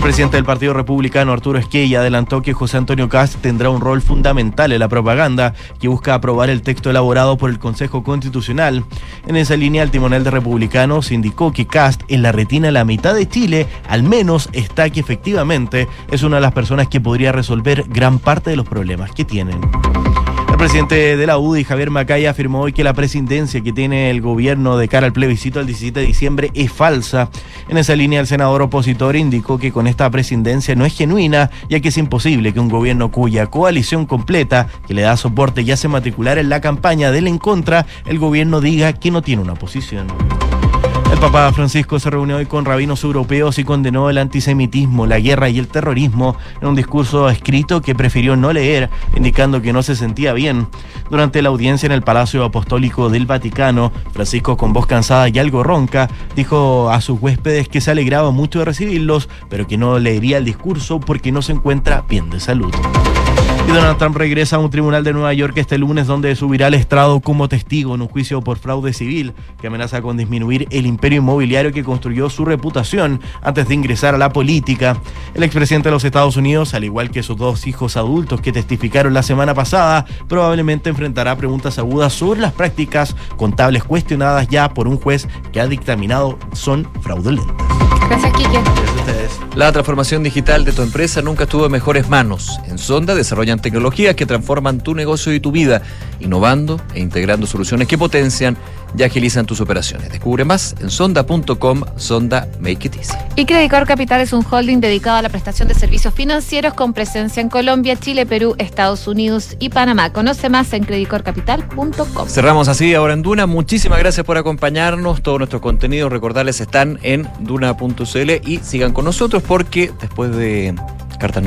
El presidente del Partido Republicano, Arturo Esquella, adelantó que José Antonio Cast tendrá un rol fundamental en la propaganda que busca aprobar el texto elaborado por el Consejo Constitucional. En esa línea, el timonel de Republicanos indicó que Cast, en la retina la mitad de Chile, al menos está que efectivamente es una de las personas que podría resolver gran parte de los problemas que tienen. Presidente de la UDI, Javier Macaya, afirmó hoy que la presidencia que tiene el gobierno de cara al plebiscito el 17 de diciembre es falsa. En esa línea, el senador opositor indicó que con esta presidencia no es genuina, ya que es imposible que un gobierno cuya coalición completa, que le da soporte y hace matricular en la campaña del en contra, el gobierno diga que no tiene una posición. Papa Francisco se reunió hoy con rabinos europeos y condenó el antisemitismo, la guerra y el terrorismo en un discurso escrito que prefirió no leer, indicando que no se sentía bien. Durante la audiencia en el Palacio Apostólico del Vaticano, Francisco, con voz cansada y algo ronca, dijo a sus huéspedes que se alegraba mucho de recibirlos, pero que no leería el discurso porque no se encuentra bien de salud. Y Donald Trump regresa a un tribunal de Nueva York este lunes donde subirá al estrado como testigo en un juicio por fraude civil que amenaza con disminuir el imperio inmobiliario que construyó su reputación antes de ingresar a la política. El expresidente de los Estados Unidos, al igual que sus dos hijos adultos que testificaron la semana pasada, probablemente enfrentará preguntas agudas sobre las prácticas contables cuestionadas ya por un juez que ha dictaminado son fraudulentas. Gracias, Kike. La transformación digital de tu empresa nunca estuvo en mejores manos. En Sonda desarrollan tecnologías que transforman tu negocio y tu vida, innovando e integrando soluciones que potencian y agilizan tus operaciones. Descubre más en sonda.com, Sonda Make It Easy. Y Credicor Capital es un holding dedicado a la prestación de servicios financieros con presencia en Colombia, Chile, Perú, Estados Unidos y Panamá. Conoce más en credicorcapital.com. Cerramos así ahora en Duna. Muchísimas gracias por acompañarnos. Todos nuestros contenidos, recordarles, están en duna.cl y sigan con nosotros porque después de Cartas